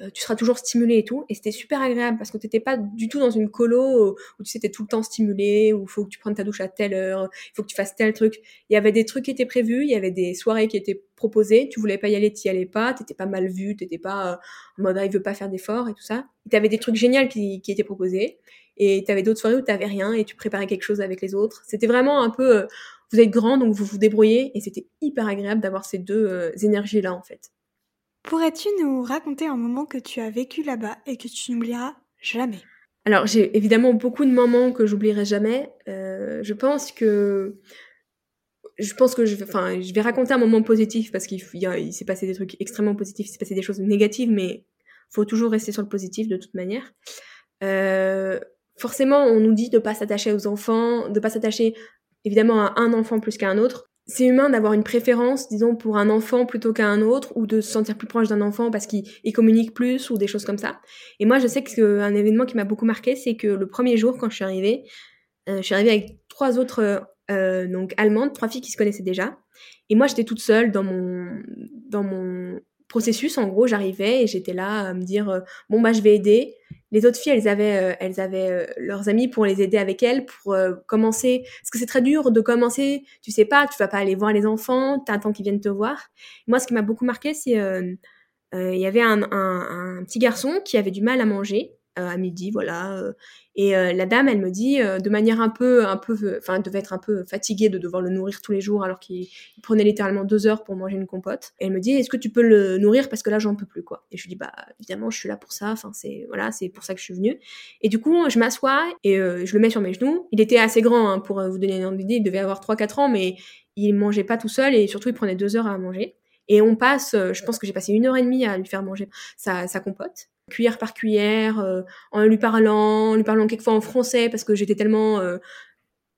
Euh, tu seras toujours stimulé et tout. Et c'était super agréable parce que t'étais pas du tout dans une colo où tu sais, t'es tout le temps stimulé, où il faut que tu prennes ta douche à telle heure, il faut que tu fasses tel truc. Il y avait des trucs qui étaient prévus, il y avait des soirées qui étaient proposées, tu voulais pas y aller, t'y allais pas, t'étais pas mal vu, t'étais pas euh, en mode, ah, il veut pas faire d'efforts et tout ça. T'avais des trucs géniaux qui, qui étaient proposés. Et t'avais d'autres soirées où t'avais rien et tu préparais quelque chose avec les autres. C'était vraiment un peu, euh, vous êtes grand donc vous vous débrouillez et c'était hyper agréable d'avoir ces deux énergies là en fait. Pourrais-tu nous raconter un moment que tu as vécu là-bas et que tu n'oublieras jamais? Alors, j'ai évidemment beaucoup de moments que j'oublierai jamais. Euh, je pense que je pense que je, enfin, je vais raconter un moment positif parce qu'il il, s'est passé des trucs extrêmement positifs, il s'est passé des choses négatives, mais faut toujours rester sur le positif de toute manière. Euh, forcément, on nous dit de pas s'attacher aux enfants, de pas s'attacher évidemment à un enfant plus qu'à un autre c'est humain d'avoir une préférence, disons, pour un enfant plutôt qu'à un autre, ou de se sentir plus proche d'un enfant parce qu'il communique plus, ou des choses comme ça. Et moi, je sais qu'un événement qui m'a beaucoup marqué, c'est que le premier jour, quand je suis arrivée, euh, je suis arrivée avec trois autres, euh, donc allemandes, trois filles qui se connaissaient déjà. Et moi, j'étais toute seule dans mon, dans mon processus. En gros, j'arrivais et j'étais là à me dire, euh, bon, bah, je vais aider les autres filles, elles avaient, euh, elles avaient euh, leurs amis pour les aider avec elles, pour euh, commencer. Parce que c'est très dur de commencer. Tu sais pas, tu vas pas aller voir les enfants, t'attends qu'ils viennent te voir. Moi, ce qui m'a beaucoup marqué, c'est il y avait un, un, petit garçon qui avait du mal à manger à midi, voilà. Et euh, la dame, elle me dit, euh, de manière un peu, un peu, enfin, devait être un peu fatiguée de devoir le nourrir tous les jours alors qu'il prenait littéralement deux heures pour manger une compote. elle me dit, est-ce que tu peux le nourrir parce que là, j'en peux plus, quoi. Et je lui dis, bah, évidemment, je suis là pour ça. Enfin, c'est, voilà, c'est pour ça que je suis venue. Et du coup, je m'assois et euh, je le mets sur mes genoux. Il était assez grand, hein, pour vous donner une idée. Il devait avoir 3-4 ans, mais il mangeait pas tout seul et surtout, il prenait deux heures à manger. Et on passe, je pense que j'ai passé une heure et demie à lui faire manger sa compote cuillère par cuillère, euh, en lui parlant, en lui parlant quelquefois en français parce que j'étais tellement euh,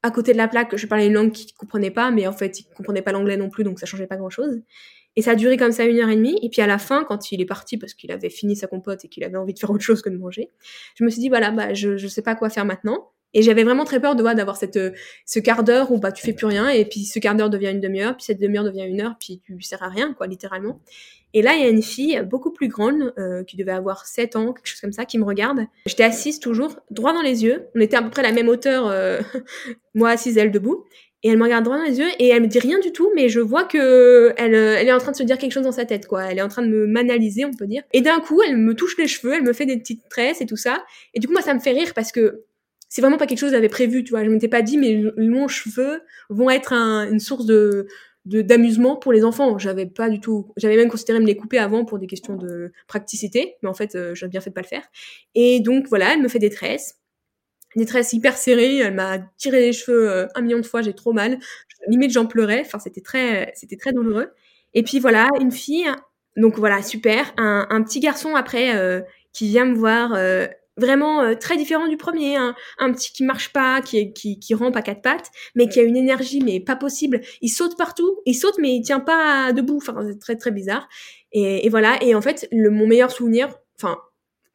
à côté de la plaque que je parlais une langue qu'il comprenait pas, mais en fait il comprenait pas l'anglais non plus, donc ça changeait pas grand chose. Et ça a duré comme ça une heure et demie. Et puis à la fin, quand il est parti parce qu'il avait fini sa compote et qu'il avait envie de faire autre chose que de manger, je me suis dit voilà, bah je je sais pas quoi faire maintenant. Et j'avais vraiment très peur de voir d'avoir cette ce quart d'heure où bah tu fais plus rien et puis ce quart d'heure devient une demi-heure, puis cette demi-heure devient une heure, puis tu sers à rien quoi littéralement. Et là, il y a une fille beaucoup plus grande, euh, qui devait avoir 7 ans, quelque chose comme ça, qui me regarde. J'étais assise toujours, droit dans les yeux. On était à peu près à la même hauteur, euh, moi assise, elle debout. Et elle me regarde droit dans les yeux et elle me dit rien du tout, mais je vois que elle, euh, elle est en train de se dire quelque chose dans sa tête, quoi. Elle est en train de me m'analyser, on peut dire. Et d'un coup, elle me touche les cheveux, elle me fait des petites tresses et tout ça. Et du coup, moi, ça me fait rire parce que c'est vraiment pas quelque chose que j'avais prévu, tu vois. Je m'étais pas dit, mais mon cheveux vont être une source de, d'amusement pour les enfants. J'avais pas du tout, j'avais même considéré me les couper avant pour des questions de praticité, mais en fait, euh, j'ai bien fait de pas le faire. Et donc voilà, elle me fait des tresses, des tresses hyper serrées. Elle m'a tiré les cheveux euh, un million de fois, j'ai trop mal. Limite, j'en pleurais. Enfin, c'était très, c'était très douloureux. Et puis voilà, une fille. Donc voilà, super. Un, petit garçon après euh, qui vient me voir vraiment euh, très différent du premier, un, petit qui marche pas, qui, qui, qui rampe à quatre pattes, mais qui a une énergie mais pas possible. Il saute partout, il saute mais il tient pas debout. Enfin, c'est très très bizarre. Et, voilà. Et en fait, le, mon meilleur souvenir, enfin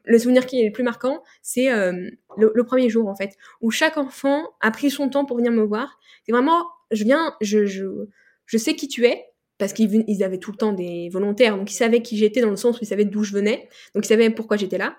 le souvenir qui est le plus marquant, c'est euh, le, premier jour en fait, où chaque enfant a pris son temps pour venir me voir. C'est vraiment, je viens, je, je, je sais qui tu es, parce qu'ils avaient tout le temps des volontaires, donc ils savaient qui j'étais dans le sens où ils savaient d'où je venais, donc ils savaient pourquoi j'étais là.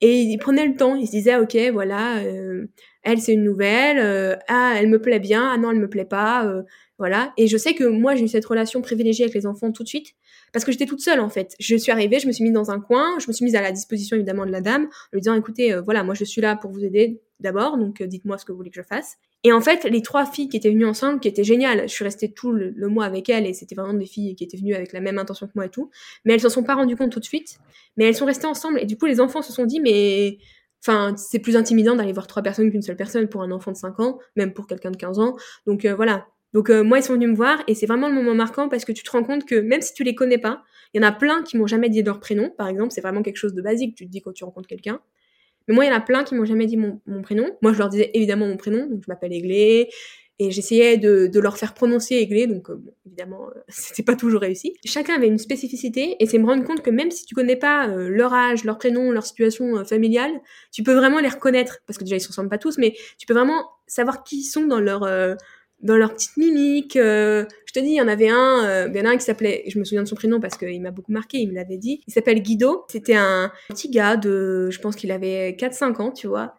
Et il prenait le temps, il se disait, ok, voilà, euh, elle c'est une nouvelle, euh, ah elle me plaît bien, ah non elle me plaît pas, euh, voilà. Et je sais que moi j'ai eu cette relation privilégiée avec les enfants tout de suite, parce que j'étais toute seule en fait. Je suis arrivée, je me suis mise dans un coin, je me suis mise à la disposition évidemment de la dame, en lui disant, écoutez, voilà, moi je suis là pour vous aider d'abord, donc dites-moi ce que vous voulez que je fasse. Et en fait, les trois filles qui étaient venues ensemble, qui étaient géniales, je suis restée tout le, mois avec elles et c'était vraiment des filles qui étaient venues avec la même intention que moi et tout. Mais elles s'en sont pas rendues compte tout de suite. Mais elles sont restées ensemble et du coup, les enfants se sont dit, mais Enfin, c'est plus intimidant d'aller voir trois personnes qu'une seule personne pour un enfant de 5 ans, même pour quelqu'un de 15 ans. Donc euh, voilà. Donc moi, ils sont venus me voir et c'est vraiment le moment marquant parce que tu te rends compte que même si tu les connais pas, il y en a plein qui m'ont jamais dit leur prénom, par exemple, c'est vraiment quelque chose de basique, tu te dis quand tu rencontres quelqu'un. Mais moi, il y en a plein qui m'ont jamais dit mon, prénom. Moi, je leur disais évidemment mon prénom, donc je m'appelle Aiglé, et j'essayais de, leur faire prononcer Aiglé, donc bon, évidemment, c'était pas toujours réussi. Chacun avait une spécificité, et c'est me rendre compte que même si tu connais pas leur âge, leur prénom, leur situation familiale, tu peux vraiment les reconnaître, parce que déjà ils se ressemblent pas tous, mais tu peux vraiment savoir qui ils sont dans leur dans leur petite mimique. Euh, je te dis, il y en avait un, euh, il y en a un qui s'appelait, je me souviens de son prénom parce qu'il m'a beaucoup marqué, il me l'avait dit. Il s'appelle Guido. C'était un petit gars de, je pense qu'il avait 4-5 ans, tu vois.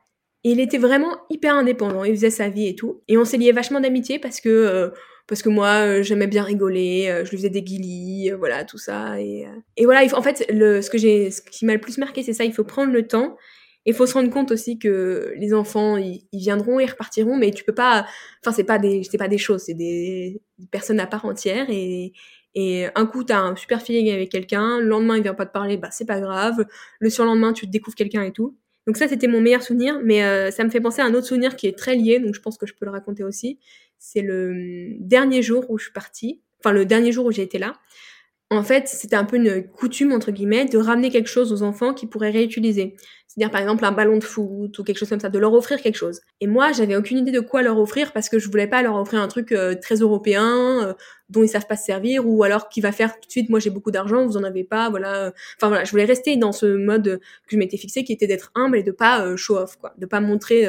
Et il était vraiment hyper indépendant, il faisait sa vie et tout. Et on s'est lié vachement d'amitié parce que euh, parce que moi j'aimais bien rigoler, je lui faisais des guilis, voilà tout ça et, et voilà. en fait, le, ce que j'ai, ce qui m'a le plus marqué, c'est ça. Il faut prendre le temps il faut se rendre compte aussi que les enfants, ils, viendront, ils repartiront, mais tu peux pas. Enfin, c'est pas des, c'est pas des choses, c'est des, personnes à part entière. Et, et un coup, t'as un super feeling avec quelqu'un, le lendemain, il vient pas te parler, bah c'est pas grave. Le surlendemain, tu découvres quelqu'un et tout. Donc ça, c'était mon meilleur souvenir, mais euh, ça me fait penser à un autre souvenir qui est très lié, donc je pense que je peux le raconter aussi. C'est le hum, dernier jour où je suis partie, enfin le dernier jour où j'ai été là en fait, c'était un peu une coutume, entre guillemets, de ramener quelque chose aux enfants qu'ils pourraient réutiliser. C'est-à-dire, par exemple, un ballon de foot ou quelque chose comme ça, de leur offrir quelque chose. Et moi, j'avais aucune idée de quoi leur offrir parce que je voulais pas leur offrir un truc euh, très européen, euh, dont ils savent pas se servir, ou alors qui va faire tout de suite, moi j'ai beaucoup d'argent, vous en avez pas, voilà. Enfin voilà, je voulais rester dans ce mode que je m'étais fixé, qui était d'être humble et de pas euh, show off, quoi. De pas montrer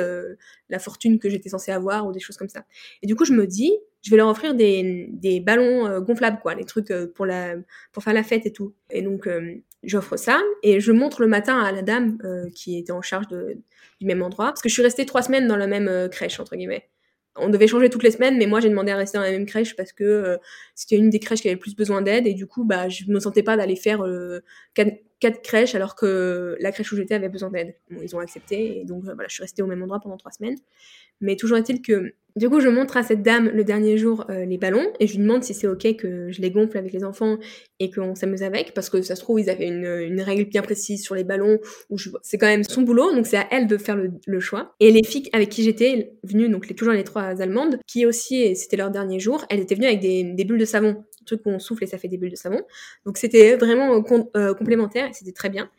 la fortune que j'étais censée avoir ou des choses comme ça. Et du coup, je me dis, je vais leur offrir des, des ballons euh, gonflables, quoi, les trucs euh, pour, la, pour faire la fête et tout. Et donc, euh, j'offre ça et je montre le matin à la dame qui était en charge du même endroit, parce que je suis restée trois semaines dans la même crèche, entre guillemets. On devait changer toutes les semaines, mais moi j'ai demandé à rester dans la même crèche parce que c'était une des crèches qui avait le plus besoin d'aide et du coup bah je me sentais pas d'aller faire quatre, crèches alors que la crèche où j'étais avait besoin d'aide. Bon, ils ont accepté et donc voilà je suis restée au même endroit pendant trois semaines. Mais toujours est-il que du coup, je montre à cette dame le dernier jour euh, les ballons et je lui demande si c'est ok que je les gonfle avec les enfants et qu'on s'amuse avec parce que ça se trouve ils avaient une, une règle bien précise sur les ballons où c'est quand même son boulot donc c'est à elle de faire le, le, choix. Et les filles avec qui j'étais venues donc les, toujours les trois allemandes qui aussi c'était leur dernier jour elles étaient venues avec des, des bulles de savon truc où on souffle et ça fait des bulles de savon donc c'était vraiment euh, complémentaire et c'était très bien.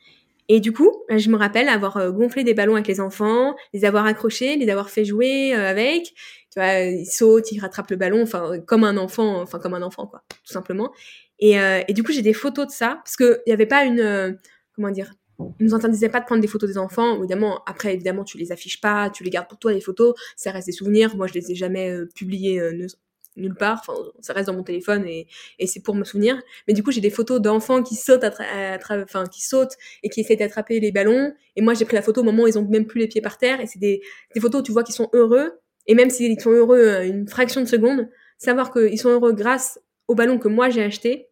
Et du coup, bah, je me rappelle avoir euh, gonflé des ballons avec les enfants, les avoir accrochés, les avoir fait jouer euh, avec. Tu vois, ils sautent, ils rattrapent le ballon, enfin comme un enfant, enfin comme un enfant quoi, tout simplement. Et, euh, et du coup, j'ai des photos de ça parce que il y avait pas une comment dire, ils nous interdisaient pas de prendre des photos des enfants. Évidemment, après évidemment, tu les affiches pas, tu les gardes pour toi les photos, ça reste des souvenirs. Moi, je les ai jamais publiés nulle part. Enfin, ça reste dans mon téléphone et, et c'est pour me souvenir. Mais du coup, j'ai des photos d'enfants qui sautent, enfin, qui sautent et qui essaient d'attraper les ballons. Et moi, j'ai pris la photo au moment où ils ont même plus les pieds par terre. Et c'est des, des photos où tu vois qu'ils sont heureux. Et même s'ils sont heureux euh, une fraction de seconde, savoir qu'ils sont heureux grâce au ballon que moi j'ai acheté,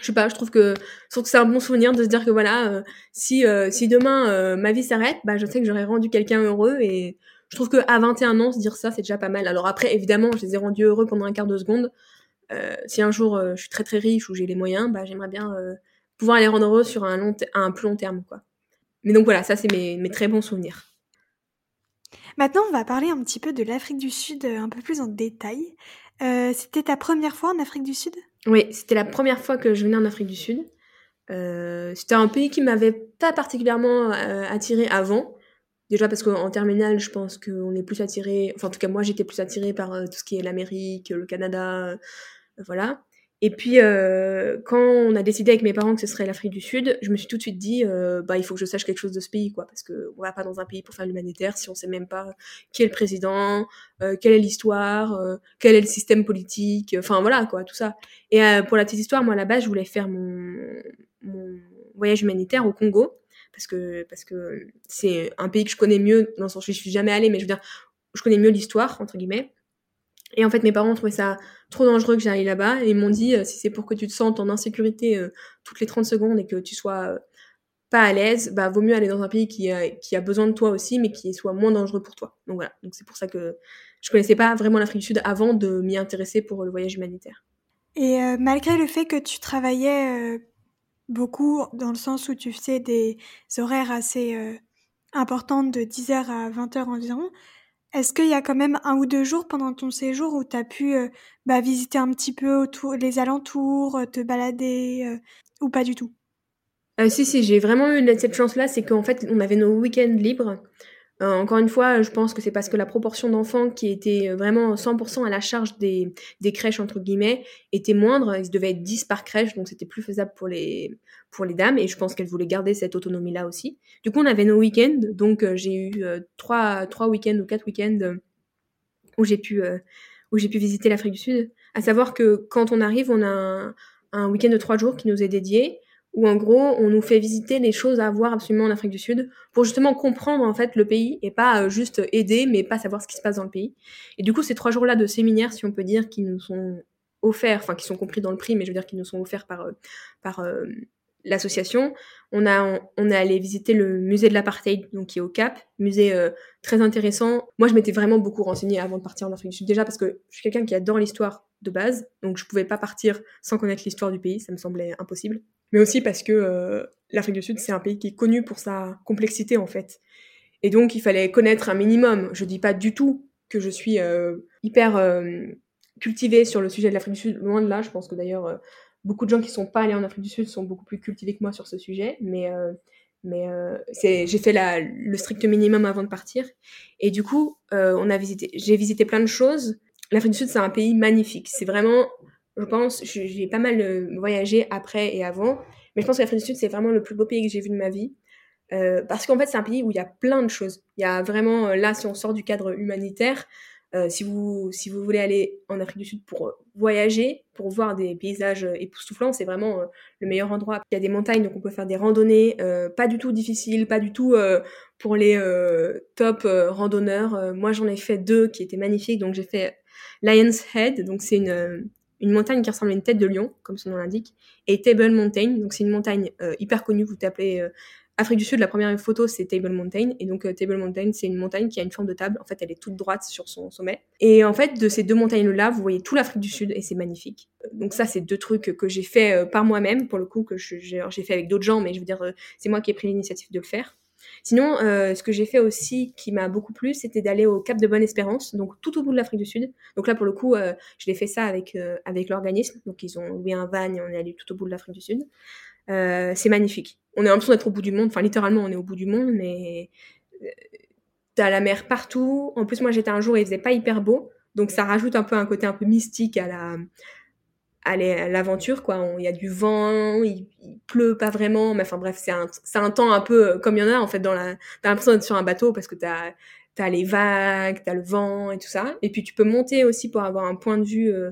je sais pas, je trouve que que c'est un bon souvenir de se dire que voilà, euh, si euh, si demain ma vie s'arrête, bah je sais que j'aurais rendu quelqu'un heureux et je trouve qu'à 21 ans, se dire ça, c'est déjà pas mal. Alors après, évidemment, je les ai rendus heureux pendant un quart de seconde. Euh, si un jour euh, je suis très très riche ou j'ai les moyens, bah, j'aimerais bien euh, pouvoir les rendre heureux sur un, long un plus long terme. quoi. Mais donc voilà, ça c'est mes, mes, très bons souvenirs. Maintenant, on va parler un petit peu de l'Afrique du Sud un peu plus en détail. c'était ta première fois en Afrique du Sud? Oui, c'était la première fois que je venais en Afrique du Sud. c'était un pays qui m'avait pas particulièrement attiré avant. Déjà parce qu'en terminale, je pense qu'on est plus attiré, enfin en tout cas moi j'étais plus attirée par euh, tout ce qui est l'Amérique, le Canada, euh, voilà. Et puis euh, quand on a décidé avec mes parents que ce serait l'Afrique du Sud, je me suis tout de suite dit bah il faut que je sache quelque chose de ce pays quoi parce que on va pas dans un pays pour faire l'humanitaire si on sait même pas qui est le président, quelle est l'histoire, quel est le système politique, enfin voilà quoi tout ça. Et pour la petite histoire, moi à la base je voulais faire mon, mon voyage humanitaire au Congo parce que parce que c'est un pays que je connais mieux dans le sens où je suis jamais allée mais je veux dire je connais mieux l'histoire entre guillemets. Et en fait mes parents trouvé ça trop dangereux que j'aille là-bas et ils m'ont dit euh, si c'est pour que tu te sentes en insécurité euh, toutes les 30 secondes et que tu sois euh, pas à l'aise bah vaut mieux aller dans un pays qui a, qui a besoin de toi aussi mais qui soit moins dangereux pour toi. Donc voilà. Donc c'est pour ça que je connaissais pas vraiment l'Afrique du Sud avant de m'y intéresser pour le voyage humanitaire. Et malgré le fait que tu travaillais beaucoup dans le sens où tu fais des horaires assez euh, importantes de 10h à 20h environ. Est-ce qu'il y a quand même un ou deux jours pendant ton séjour où tu as pu bah, visiter un petit peu autour, les alentours, te balader ou pas du tout? Si, si, j'ai vraiment eu cette chance-là, c'est qu'en fait, on avait nos week-ends libres. Euh, encore une fois, je pense que c'est parce que la proportion d'enfants qui étaient vraiment 100% à la charge des, des crèches, entre guillemets, était moindre. Il devait être 10 par crèche, donc c'était plus faisable pour les, pour les dames. Et je pense qu'elles voulaient garder cette autonomie-là aussi. Du coup, on avait nos week-ends. Donc, euh, j'ai eu euh, trois, trois week-ends ou quatre week-ends où j'ai pu, où j'ai pu visiter l'Afrique du Sud. À savoir que quand on arrive, on a un, un week-end de trois jours qui nous est dédié où en gros on nous fait visiter les choses à voir absolument en Afrique du Sud pour justement comprendre en fait le pays et pas euh, juste aider mais pas savoir ce qui se passe dans le pays. Et du coup ces trois jours-là de séminaire, si on peut dire, qui nous sont offerts, enfin qui sont compris dans le prix, mais je veux dire qui nous sont offerts par euh, par euh, l'association, on a on est allé visiter le musée de l'apartheid donc qui est au Cap, musée très intéressant. Moi je m'étais vraiment beaucoup renseignée avant de partir en Afrique du Sud déjà parce que je suis quelqu'un qui adore l'histoire de base, donc je pouvais pas partir sans connaître l'histoire du pays, ça me semblait impossible mais aussi parce que euh, l'Afrique du Sud, c'est un pays qui est connu pour sa complexité, en fait. Et donc, il fallait connaître un minimum. Je dis pas du tout que je suis euh, hyper euh, cultivée sur le sujet de l'Afrique du Sud, loin de là. Je pense que d'ailleurs, beaucoup de gens qui sont pas allés en Afrique du Sud sont beaucoup plus cultivés que moi sur ce sujet, mais mais c'est j'ai fait le strict minimum avant de partir et du coup visité j'ai visité plein de choses l'Afrique du Sud c'est un pays magnifique c'est vraiment je pense, j'ai pas mal euh, voyagé après et avant, mais je pense que l'Afrique du Sud, c'est vraiment le plus beau pays que j'ai vu de ma vie. Euh, parce qu'en fait, c'est un pays où il y a plein de choses. Il y a vraiment, euh, là, si on sort du cadre humanitaire, si, vous, si vous voulez aller en Afrique du Sud pour voyager, pour voir des paysages époustouflants, c'est vraiment le meilleur endroit. Il y a des montagnes, donc on peut faire des randonnées, pas du tout difficiles, pas du tout pour les top randonneurs. moi, j'en ai fait deux qui étaient magnifiques. Donc, j'ai fait Lion's Head, donc c'est une, une montagne qui ressemble à une tête de lion, comme son nom l'indique, et Table Mountain, donc c'est une montagne euh, hyper connue, vous tapez euh, Afrique du Sud, la première photo c'est Table Mountain, et donc euh, Table Mountain c'est une montagne qui a une forme de table, en fait elle est toute droite sur son sommet, et en fait de ces deux montagnes-là, vous voyez tout l'Afrique du Sud, et c'est magnifique. Donc ça c'est deux trucs que j'ai fait par moi-même, pour le coup, que j'ai fait avec d'autres gens, mais je veux dire, c'est moi qui ai pris l'initiative de le faire. Sinon, euh, ce que j'ai fait aussi qui m'a beaucoup plu, c'était d'aller au Cap de Bonne-Espérance, donc tout au bout de l'Afrique du Sud. Donc là, pour le coup, euh, je l'ai fait ça avec, euh, avec l'organisme. Donc ils ont loué un van et on est allé tout au bout de l'Afrique du Sud. C'est magnifique. On a l'impression d'être au bout du monde. Enfin, littéralement, on est au bout du monde, mais t'as la mer partout. En plus, moi, j'étais un jour et il faisait pas hyper beau. Donc ça rajoute un peu un côté un peu mystique à la, à l'aventure quoi il y a du vent il, pleut pas vraiment mais enfin bref c'est un un temps un peu euh, comme il y en a en fait dans la t'as l'impression d'être sur un bateau parce que t'as t'as les vagues t'as le vent et tout ça et puis tu peux monter aussi pour avoir un point de vue euh,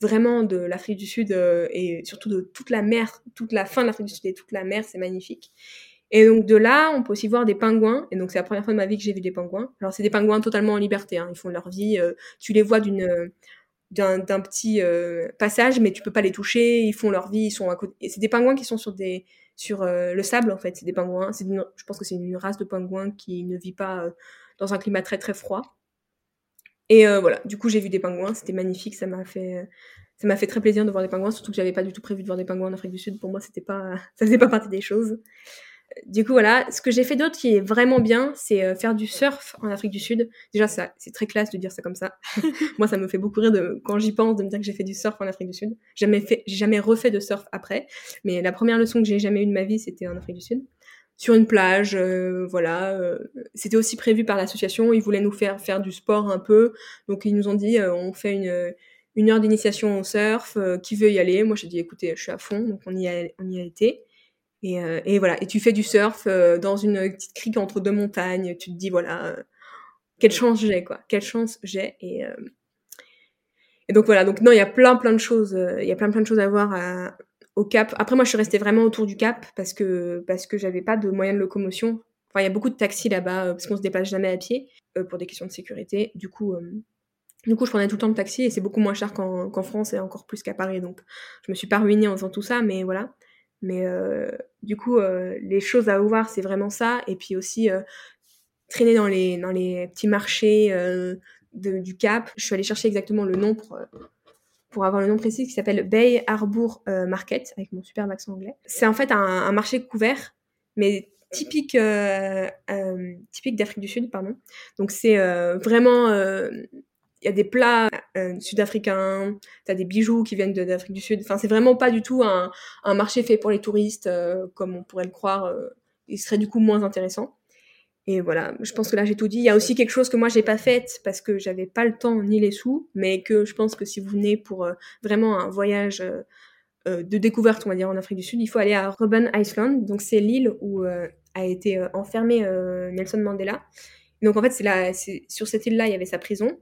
vraiment de l'Afrique du Sud euh, et surtout de toute la mer toute la fin de l'Afrique du Sud et toute la mer c'est magnifique et donc de là, on peut aussi voir des pingouins. Et donc c'est la première fois de ma vie que j'ai vu des pingouins. Alors c'est des pingouins totalement en liberté. Hein. Ils font leur vie. tu les vois d'une d'un petit euh, passage, mais tu peux pas les toucher. Ils font leur vie, ils sont à côté. C'est des pingouins qui sont sur des sur euh, le sable en fait. C'est des pingouins. Je pense que c'est une race de pingouins qui ne vit pas euh, dans un climat très très froid. Et voilà. Du coup, j'ai vu des pingouins. C'était magnifique. Ça m'a fait ça m'a fait très plaisir de voir des pingouins. Surtout que j'avais pas du tout prévu de voir des pingouins en Afrique du Sud. Pour moi, c'était pas ça faisait pas partie des choses du coup, voilà, ce que j'ai fait d'autre qui est vraiment bien, c'est euh, faire du surf en Afrique du Sud. Déjà, ça, c'est très classe de dire ça comme ça. Moi, ça me fait beaucoup rire de, quand j'y pense de me dire que j'ai fait du surf en Afrique du Sud. Jamais fait, j'ai jamais refait de surf après. Mais la première leçon que j'ai jamais eue de ma vie, c'était en Afrique du Sud. Sur une plage, euh, voilà. Euh, c'était aussi prévu par l'association. Ils voulaient nous faire faire du sport un peu. Donc, ils nous ont dit, on fait une, une heure d'initiation au surf. qui veut y aller? Moi, j'ai dit, écoutez, je suis à fond. Donc, on y a, on y a été. Et, euh, et, voilà, et tu fais du surf euh, dans une petite crique entre deux montagnes. Tu te dis voilà, euh, quelle chance j'ai quoi, quelle chance j'ai. Et, et donc voilà, donc non, il y a plein plein de choses, il y a plein plein de choses à voir au Cap. Après moi, je suis restée vraiment autour du Cap parce que parce que j'avais pas de moyens de locomotion. Enfin, il y a beaucoup de taxis là-bas parce qu'on se déplace jamais à pied pour des questions de sécurité. Du coup. Du coup, je prenais tout le temps le taxi et c'est beaucoup moins cher qu'en France et encore plus qu'à Paris. Donc, je me suis pas ruinée en faisant tout ça, mais voilà. Mais euh, du coup, euh, les choses à voir, c'est vraiment ça. Et puis aussi, euh, traîner dans les, dans les petits marchés du Cap. Je suis allée chercher exactement le nom pour, pour avoir le nom précis, qui s'appelle Bay Harbour Market, avec mon superbe accent anglais. C'est en fait un, marché couvert, mais typique, euh, euh, typique d'Afrique du Sud, pardon. Donc c'est euh, vraiment, il y a des plats sud-africains, t'as des bijoux qui viennent d'Afrique du Sud. Enfin, c'est vraiment pas du tout un marché fait pour les touristes, comme on pourrait le croire. il serait du coup moins intéressant. Et voilà, je pense que là j'ai tout dit. Il y a aussi quelque chose que moi j'ai pas fait parce que j'avais pas le temps ni les sous, mais que je pense que si vous venez pour vraiment un voyage euh, de découverte, on va dire, en Afrique du Sud, il faut aller à Robben Island. Donc, c'est l'île où euh, a été euh, enfermé Nelson Mandela. Donc, en fait, c'est sur cette île-là, il y avait sa prison.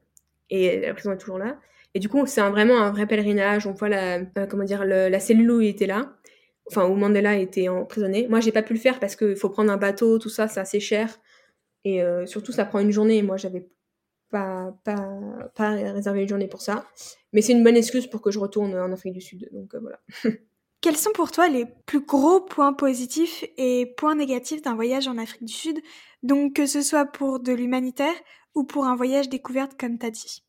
Et la prison est toujours là. Et du coup, c'est vraiment un vrai pèlerinage. On voit la, comment dire, la cellule où il était là. Enfin, où Mandela était emprisonné. Moi, j'ai pas pu le faire parce qu'il faut prendre un bateau, tout ça, c'est assez cher. Et surtout, ça prend une journée. Moi, j'avais pas, pas, pas réservé une journée pour ça. Mais c'est une bonne excuse pour que je retourne en Afrique du Sud. Donc euh, voilà. Quels sont pour toi les plus gros points positifs et points négatifs d'un voyage en Afrique du Sud? Donc que ce soit pour de l'humanitaire ou pour un voyage découverte comme tu as dit.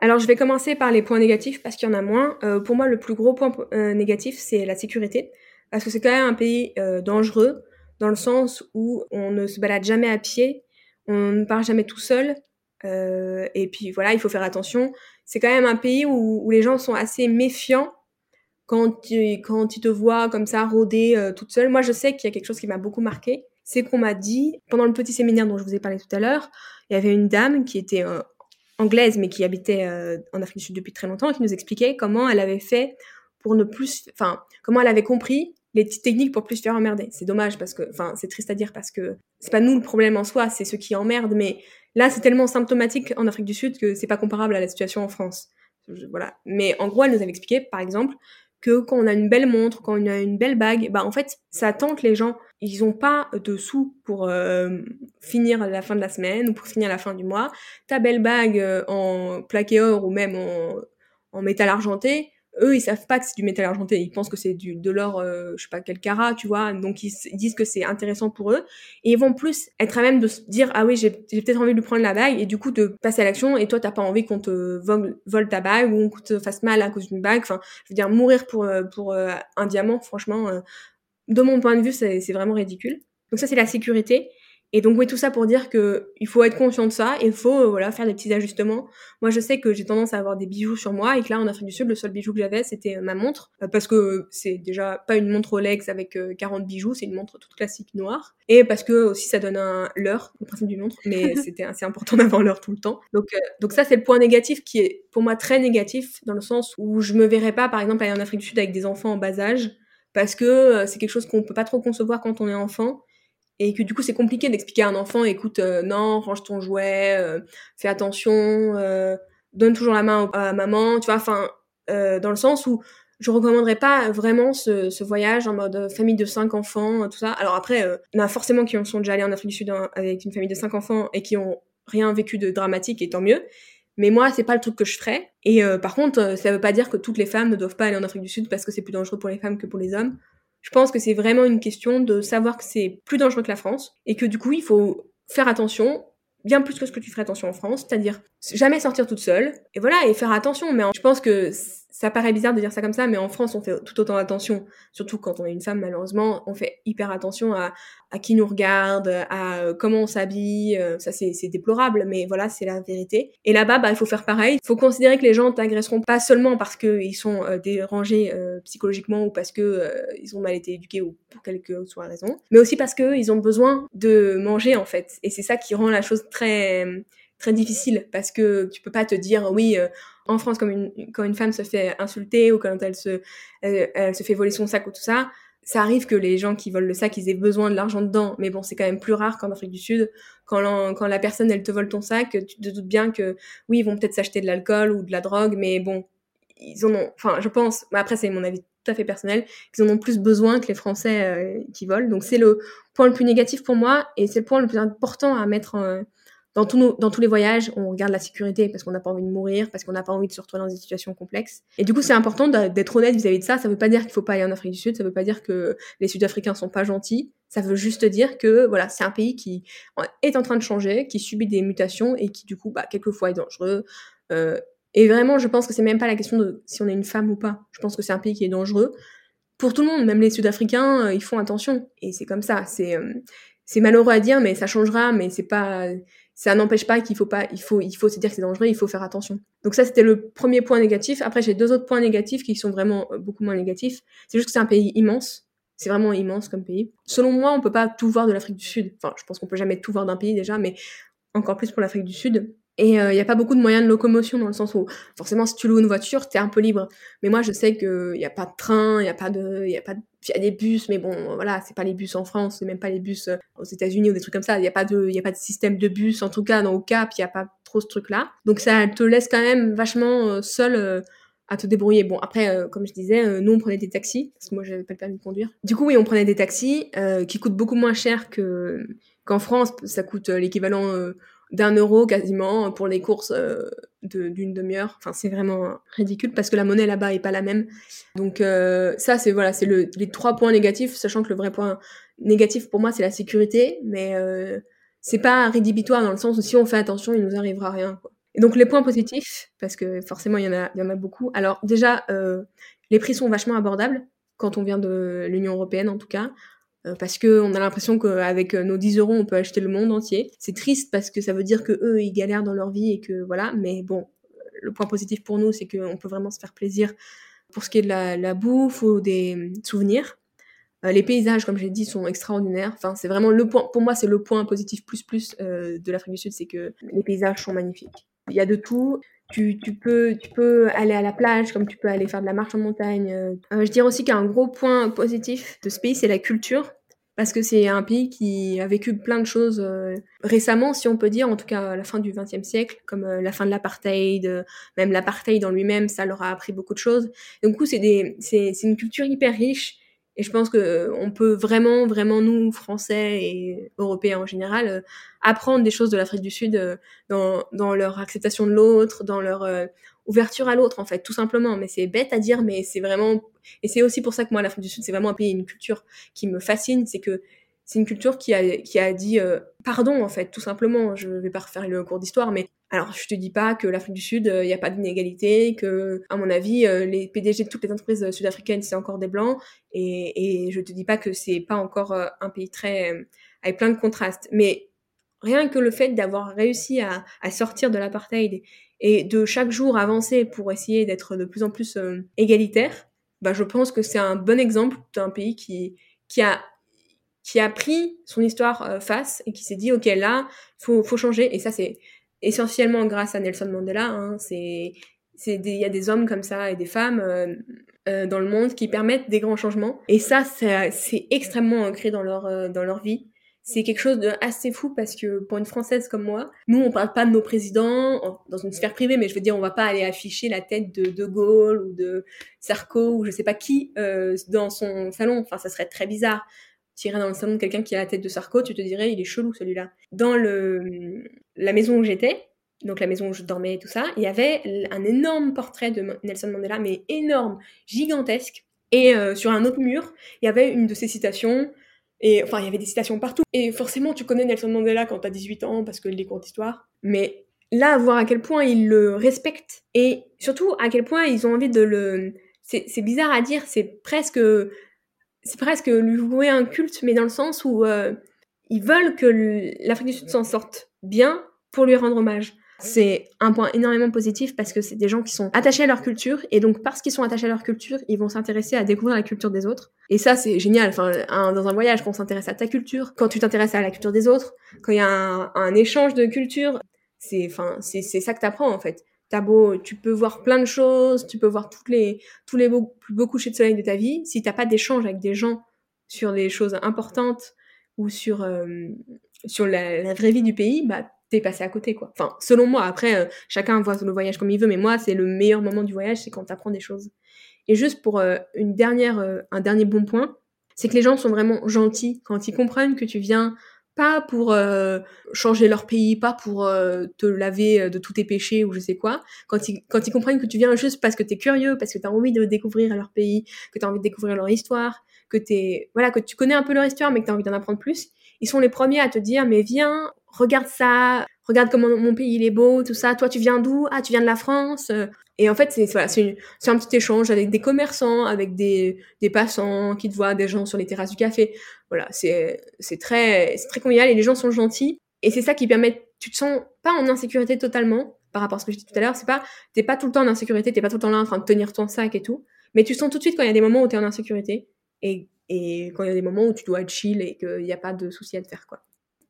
Alors je vais commencer par les points négatifs parce qu'il y en a moins. Euh, pour moi, le plus gros point euh, négatif, c'est la sécurité. Parce que c'est quand même un pays dangereux dans le sens où on ne se balade jamais à pied, on ne part jamais tout seul, euh, et puis voilà, il faut faire attention. C'est quand même un pays où, les gens sont assez méfiants quand, tu, quand ils te voient comme ça rôder euh, toute seule. Moi, je sais qu'il y a quelque chose qui m'a beaucoup marqué. C'est qu'on m'a dit, pendant le petit séminaire dont je vous ai parlé tout à l'heure, il y avait une dame qui était euh, anglaise mais qui habitait en Afrique du Sud depuis très longtemps et qui nous expliquait comment elle avait fait pour ne plus, enfin, comment elle avait compris les petites techniques pour plus se faire emmerder. C'est dommage parce que, enfin, c'est triste à dire parce que c'est pas nous le problème en soi, c'est ceux qui emmerdent, mais là, c'est tellement symptomatique en Afrique du Sud que c'est pas comparable à la situation en France. Voilà. Mais en gros, elle nous avait expliqué, par exemple, que quand on a une belle montre, quand on a une belle bague, bah en fait, ça tente les gens. Ils ont pas de sous pour euh, finir la fin de la semaine ou pour finir la fin du mois. Ta belle bague euh, en plaqué or ou même en métal argenté, eux ils savent pas que c'est du métal argenté, ils pensent que c'est du de l'or, euh, je sais pas quel carat, tu vois, donc ils, disent que c'est intéressant pour eux. Et ils vont plus être à même de se dire ah oui j'ai peut-être envie de lui prendre la bague et du coup de passer à l'action. Et toi t'as pas envie qu'on te vole, ta bague ou qu'on te fasse mal à cause d'une bague, enfin je veux dire mourir pour euh, pour euh, un diamant franchement de mon point de vue c'est vraiment ridicule. Donc ça c'est la sécurité et donc oui, tout ça pour dire que il faut être conscient de ça, et il faut euh, voilà faire des petits ajustements. Moi, je sais que j'ai tendance à avoir des bijoux sur moi, et que là, en Afrique du Sud, le seul bijou que j'avais, c'était euh, ma montre, euh, parce que c'est déjà pas une montre Rolex avec 40 bijoux, c'est une montre toute classique noire, et parce que aussi ça donne un l'heure, le principe d'une montre, mais c'était assez important d'avoir l'heure tout le temps. Donc donc ça, c'est le point négatif qui est pour moi très négatif dans le sens où je me verrais pas, par exemple, aller en Afrique du Sud avec des enfants en bas âge, parce que c'est quelque chose qu'on peut pas trop concevoir quand on est enfant et que du coup c'est compliqué d'expliquer à un enfant écoute euh, non range ton jouet euh, fais attention euh, donne toujours la main à maman tu vois enfin dans le sens où je recommanderais pas vraiment ce, ce, voyage en mode famille de cinq enfants tout ça. Alors après on a forcément qui sont déjà allés en Afrique du Sud avec une famille de cinq enfants et qui ont rien vécu de dramatique et tant mieux. Mais moi c'est pas le truc que je ferais. Et par contre ça veut pas dire que toutes les femmes ne doivent pas aller en Afrique du Sud parce que c'est plus dangereux pour les femmes que pour les hommes je pense que c'est vraiment une question de savoir que c'est plus dangereux que la France et que du coup, il faut faire attention bien plus que ce que tu ferais attention en France, c'est-à-dire jamais sortir toute seule, et voilà, et faire attention. Mais je pense que ça paraît bizarre de dire ça comme ça, mais en France, on fait tout autant attention, surtout quand on est une femme, malheureusement, on fait hyper attention à, à qui nous regarde, à euh, comment on s'habille, euh, ça c'est déplorable, mais voilà, c'est la vérité. Et là-bas, bah, il faut faire pareil. Il faut considérer que les gens t'agresseront pas seulement parce qu'ils sont euh, dérangés psychologiquement ou parce que ils ont mal été éduqués ou pour quelque soit raison, mais aussi parce qu'ils ont besoin de manger en fait. Et c'est ça qui rend la chose très très difficile parce que tu peux pas te dire oui en France, quand une femme se fait insulter ou quand elle se, fait voler son sac ou tout ça, ça arrive que les gens qui volent le sac, ils aient besoin de l'argent dedans. Mais bon, c'est quand même plus rare qu'en Afrique du Sud. Quand, quand la personne, elle te vole ton sac, tu te doutes bien que, oui, ils vont peut-être s'acheter de l'alcool ou de la drogue, mais bon, ils en ont, enfin, je pense, mais après, c'est mon avis tout à fait personnel, qu'ils en ont plus besoin que les Français euh, qui volent. Donc, c'est le point le plus négatif pour moi et c'est le point le plus important à mettre en, dans, dans tous les voyages, on regarde la sécurité parce qu'on n'a pas envie de mourir, parce qu'on n'a pas envie de se retrouver dans des situations complexes. Et du coup, c'est important d'être honnête vis-à-vis de ça. Ça veut pas dire qu'il faut pas aller en Afrique du Sud, ça veut pas dire que les Sud-Africains sont pas gentils. Ça veut juste dire que voilà, c'est un pays qui est en train de changer, qui subit des mutations et qui du coup, bah, quelquefois est dangereux. Euh, et vraiment, je pense que c'est même pas la question de si on est une femme ou pas. Je pense que c'est un pays qui est dangereux pour tout le monde. Même les Sud-Africains, euh, ils font attention. Et c'est comme ça. C'est euh, c'est malheureux à dire, mais ça changera, mais c'est pas, ça n'empêche pas qu'il faut pas, il faut, il faut se dire que c'est dangereux, il faut faire attention. Donc ça, c'était le premier point négatif. Après, j'ai deux autres points négatifs qui sont vraiment euh, beaucoup moins négatifs. C'est juste que c'est un pays immense. C'est vraiment immense comme pays. Selon moi, on peut pas tout voir de l'Afrique du Sud. Enfin, je pense qu'on peut jamais tout voir d'un pays déjà, mais encore plus pour l'Afrique du Sud. Et il euh, n'y a pas beaucoup de moyens de locomotion dans le sens où, forcément, si tu loues une voiture, t'es un peu libre. Mais moi, je sais qu'il n'y a pas de train, il n'y a pas de, y a pas il y a des bus, mais bon, voilà, c'est pas les bus en France, c'est même pas les bus euh, aux États-Unis ou des trucs comme ça. Il n'y a pas de, il y a pas de système de bus, en tout cas, dans au Cap, il n'y a pas trop ce truc-là. Donc ça te laisse quand même vachement euh, seul à te débrouiller. Bon, après, comme je disais, nous, on prenait des taxis, parce que moi, j'avais pas le permis de conduire. Du coup, oui, on prenait des taxis qui coûtent beaucoup moins cher que qu'en France. Ça coûte l'équivalent d'un euro quasiment pour les courses euh, d'une demi-heure. Enfin, c'est vraiment ridicule parce que la monnaie là-bas est pas la même. Donc euh, ça, c'est voilà, c'est le, les trois points négatifs, sachant que le vrai point négatif pour moi, c'est la sécurité, mais euh, c'est pas rédhibitoire dans le sens où si on fait attention, il nous arrivera rien. Quoi. Et donc les points positifs, parce que forcément il y en a, il y en a beaucoup. Alors déjà, les prix sont vachement abordables quand on vient de l'Union européenne en tout cas. Euh, parce que on a l'impression qu'avec euh, nos 10 euros, on peut acheter le monde entier. C'est triste parce que ça veut dire que eux, ils galèrent dans leur vie et que voilà. Mais bon, le point positif pour nous, c'est qu'on peut vraiment se faire plaisir pour ce qui est de la, bouffe ou des souvenirs. Euh, les paysages, comme j'ai dit, sont extraordinaires. Enfin, c'est vraiment le point. Pour moi, c'est le point positif plus plus de l'Afrique du Sud, c'est que les paysages sont magnifiques. Il y a de tout. Tu, tu, peux, tu peux aller à la plage comme tu peux aller faire de la marche en montagne. Euh, je dirais aussi qu'un gros point positif de ce pays, c'est la culture. Parce que c'est un pays qui a vécu plein de choses euh, récemment, si on peut dire, en tout cas à la fin du XXe siècle, comme euh, la fin de l'apartheid, même l'apartheid en lui-même, ça leur a appris beaucoup de choses. Donc, du coup, c'est une culture hyper riche et je pense que euh, peut vraiment, vraiment nous, Français et Européens en général, euh, apprendre des choses de l'Afrique du Sud euh, dans, leur acceptation de l'autre, dans leur ouverture à l'autre, en fait, tout simplement. Mais c'est bête à dire, mais c'est vraiment... Et c'est aussi pour ça que moi, l'Afrique du Sud, c'est vraiment un pays, une culture qui me fascine, c'est que c'est une culture qui a, qui a dit pardon, en fait, tout simplement. Je vais pas refaire le cours d'histoire, mais alors je te dis pas que l'Afrique du Sud, il euh, n'y a pas d'inégalité, que, à mon avis, euh, les PDG de toutes les entreprises sud-africaines, c'est encore des blancs, et, et je te dis pas que c'est pas encore un pays très avec plein de contrastes. Mais rien que le fait d'avoir réussi à, à sortir de l'apartheid et de chaque jour avancer pour essayer d'être de plus en plus égalitaire, bah, je pense que c'est un bon exemple d'un pays qui, qui a qui a pris son histoire euh, face et qui s'est dit ok là faut faut changer et ça c'est essentiellement grâce à Nelson Mandela hein, c'est il y a des hommes comme ça et des femmes euh, euh, dans le monde qui permettent des grands changements et ça c'est extrêmement ancré dans leur dans leur vie c'est quelque chose de assez fou parce que pour une française comme moi, nous on parle pas de nos présidents dans une sphère privée, mais je veux dire on va pas aller afficher la tête de De Gaulle ou de Sarko ou je sais pas qui dans son salon. Enfin ça serait très bizarre tu irais dans le salon de quelqu'un qui a la tête de Sarko, tu te dirais, il est chelou celui-là. Dans le, la maison où j'étais, donc la maison où je dormais et tout ça, il y avait un énorme portrait de Nelson Mandela, mais énorme, gigantesque. Et euh, sur un autre mur, il y avait une de ses citations, et enfin, il y avait des citations partout. Et forcément, tu connais Nelson Mandela quand t'as 18 ans, parce qu'il est cours d'histoire. Mais là, voir à quel point ils le respectent, et surtout à quel point ils ont envie de le... C'est bizarre à dire, c'est presque c'est presque lui vouer un culte, mais dans le sens où euh, ils veulent que l'Afrique du Sud s'en sorte bien pour lui rendre hommage. C'est un point énormément positif parce que c'est des gens qui sont attachés à leur culture et donc parce qu'ils sont attachés à leur culture, ils vont s'intéresser à découvrir la culture des autres. Et ça, c'est génial. Enfin, dans un voyage, quand on s'intéresse à ta culture, quand tu t'intéresses à la culture des autres, quand il y a un, un échange de culture, c'est, enfin, c'est ça que t'apprends en fait. T'as beau, tu peux voir plein de choses, tu peux voir toutes les, tous les beaux, beaux couchers de soleil de ta vie. Si t'as pas d'échange avec des gens sur des choses importantes ou sur, euh, sur la, vraie vie du pays, bah, t'es passé à côté, quoi. Enfin, selon moi, après, euh, chacun voit le voyage comme il veut, mais moi, c'est le meilleur moment du voyage, c'est quand t'apprends des choses. Et juste pour euh, une dernière, un dernier bon point, c'est que les gens sont vraiment gentils quand ils comprennent que tu viens pas pour euh, changer leur pays, pas pour euh, te laver euh, de tous tes péchés ou je sais quoi. Quand ils, quand ils comprennent que tu viens juste parce que tu es curieux, parce que tu as envie de découvrir leur pays, que tu as envie de découvrir leur histoire, que t'es voilà que tu connais un peu leur histoire mais que tu as envie d'en apprendre plus, ils sont les premiers à te dire mais viens, regarde ça, regarde comment mon pays il est beau, tout ça. Toi, tu viens d'où? Ah, tu viens de la France. Et en fait, c'est voilà, c'est un petit échange avec des commerçants, avec des, des passants qui te voient, des gens sur les terrasses du café. Voilà, c'est c'est très c'est très convivial et les gens sont gentils. Et c'est ça qui permet, tu te sens pas en insécurité totalement par rapport à ce que je disais tout à l'heure. C'est pas t'es pas tout le temps en insécurité, t'es pas tout le temps là en train de tenir ton sac et tout. Mais tu sens tout de suite quand il y a des moments où t'es en insécurité et et quand il y a des moments où tu dois être chill et qu'il n'y a pas de souci à te faire quoi.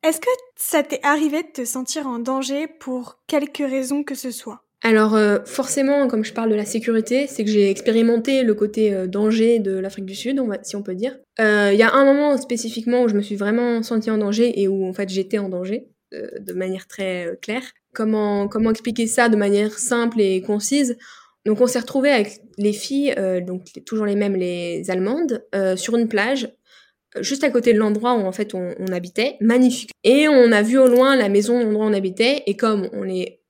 Est-ce que ça t'est arrivé de te sentir en danger pour quelque raison que ce soit? Alors euh, forcément, comme je parle de la sécurité, c'est que j'ai expérimenté le côté euh, danger de l'Afrique du Sud, on va, si on peut dire. Euh, il y a un moment spécifiquement où je me suis vraiment sentie en danger et où en fait j'étais en danger de manière très claire. Comment comment expliquer ça de manière simple et concise? Donc on s'est retrouvé avec les filles, donc toujours les mêmes, les allemandes, sur une plage juste à côté de l'endroit où en fait on, habitait, magnifique. Et on a vu au loin la maison l'endroit où on habitait, et comme on est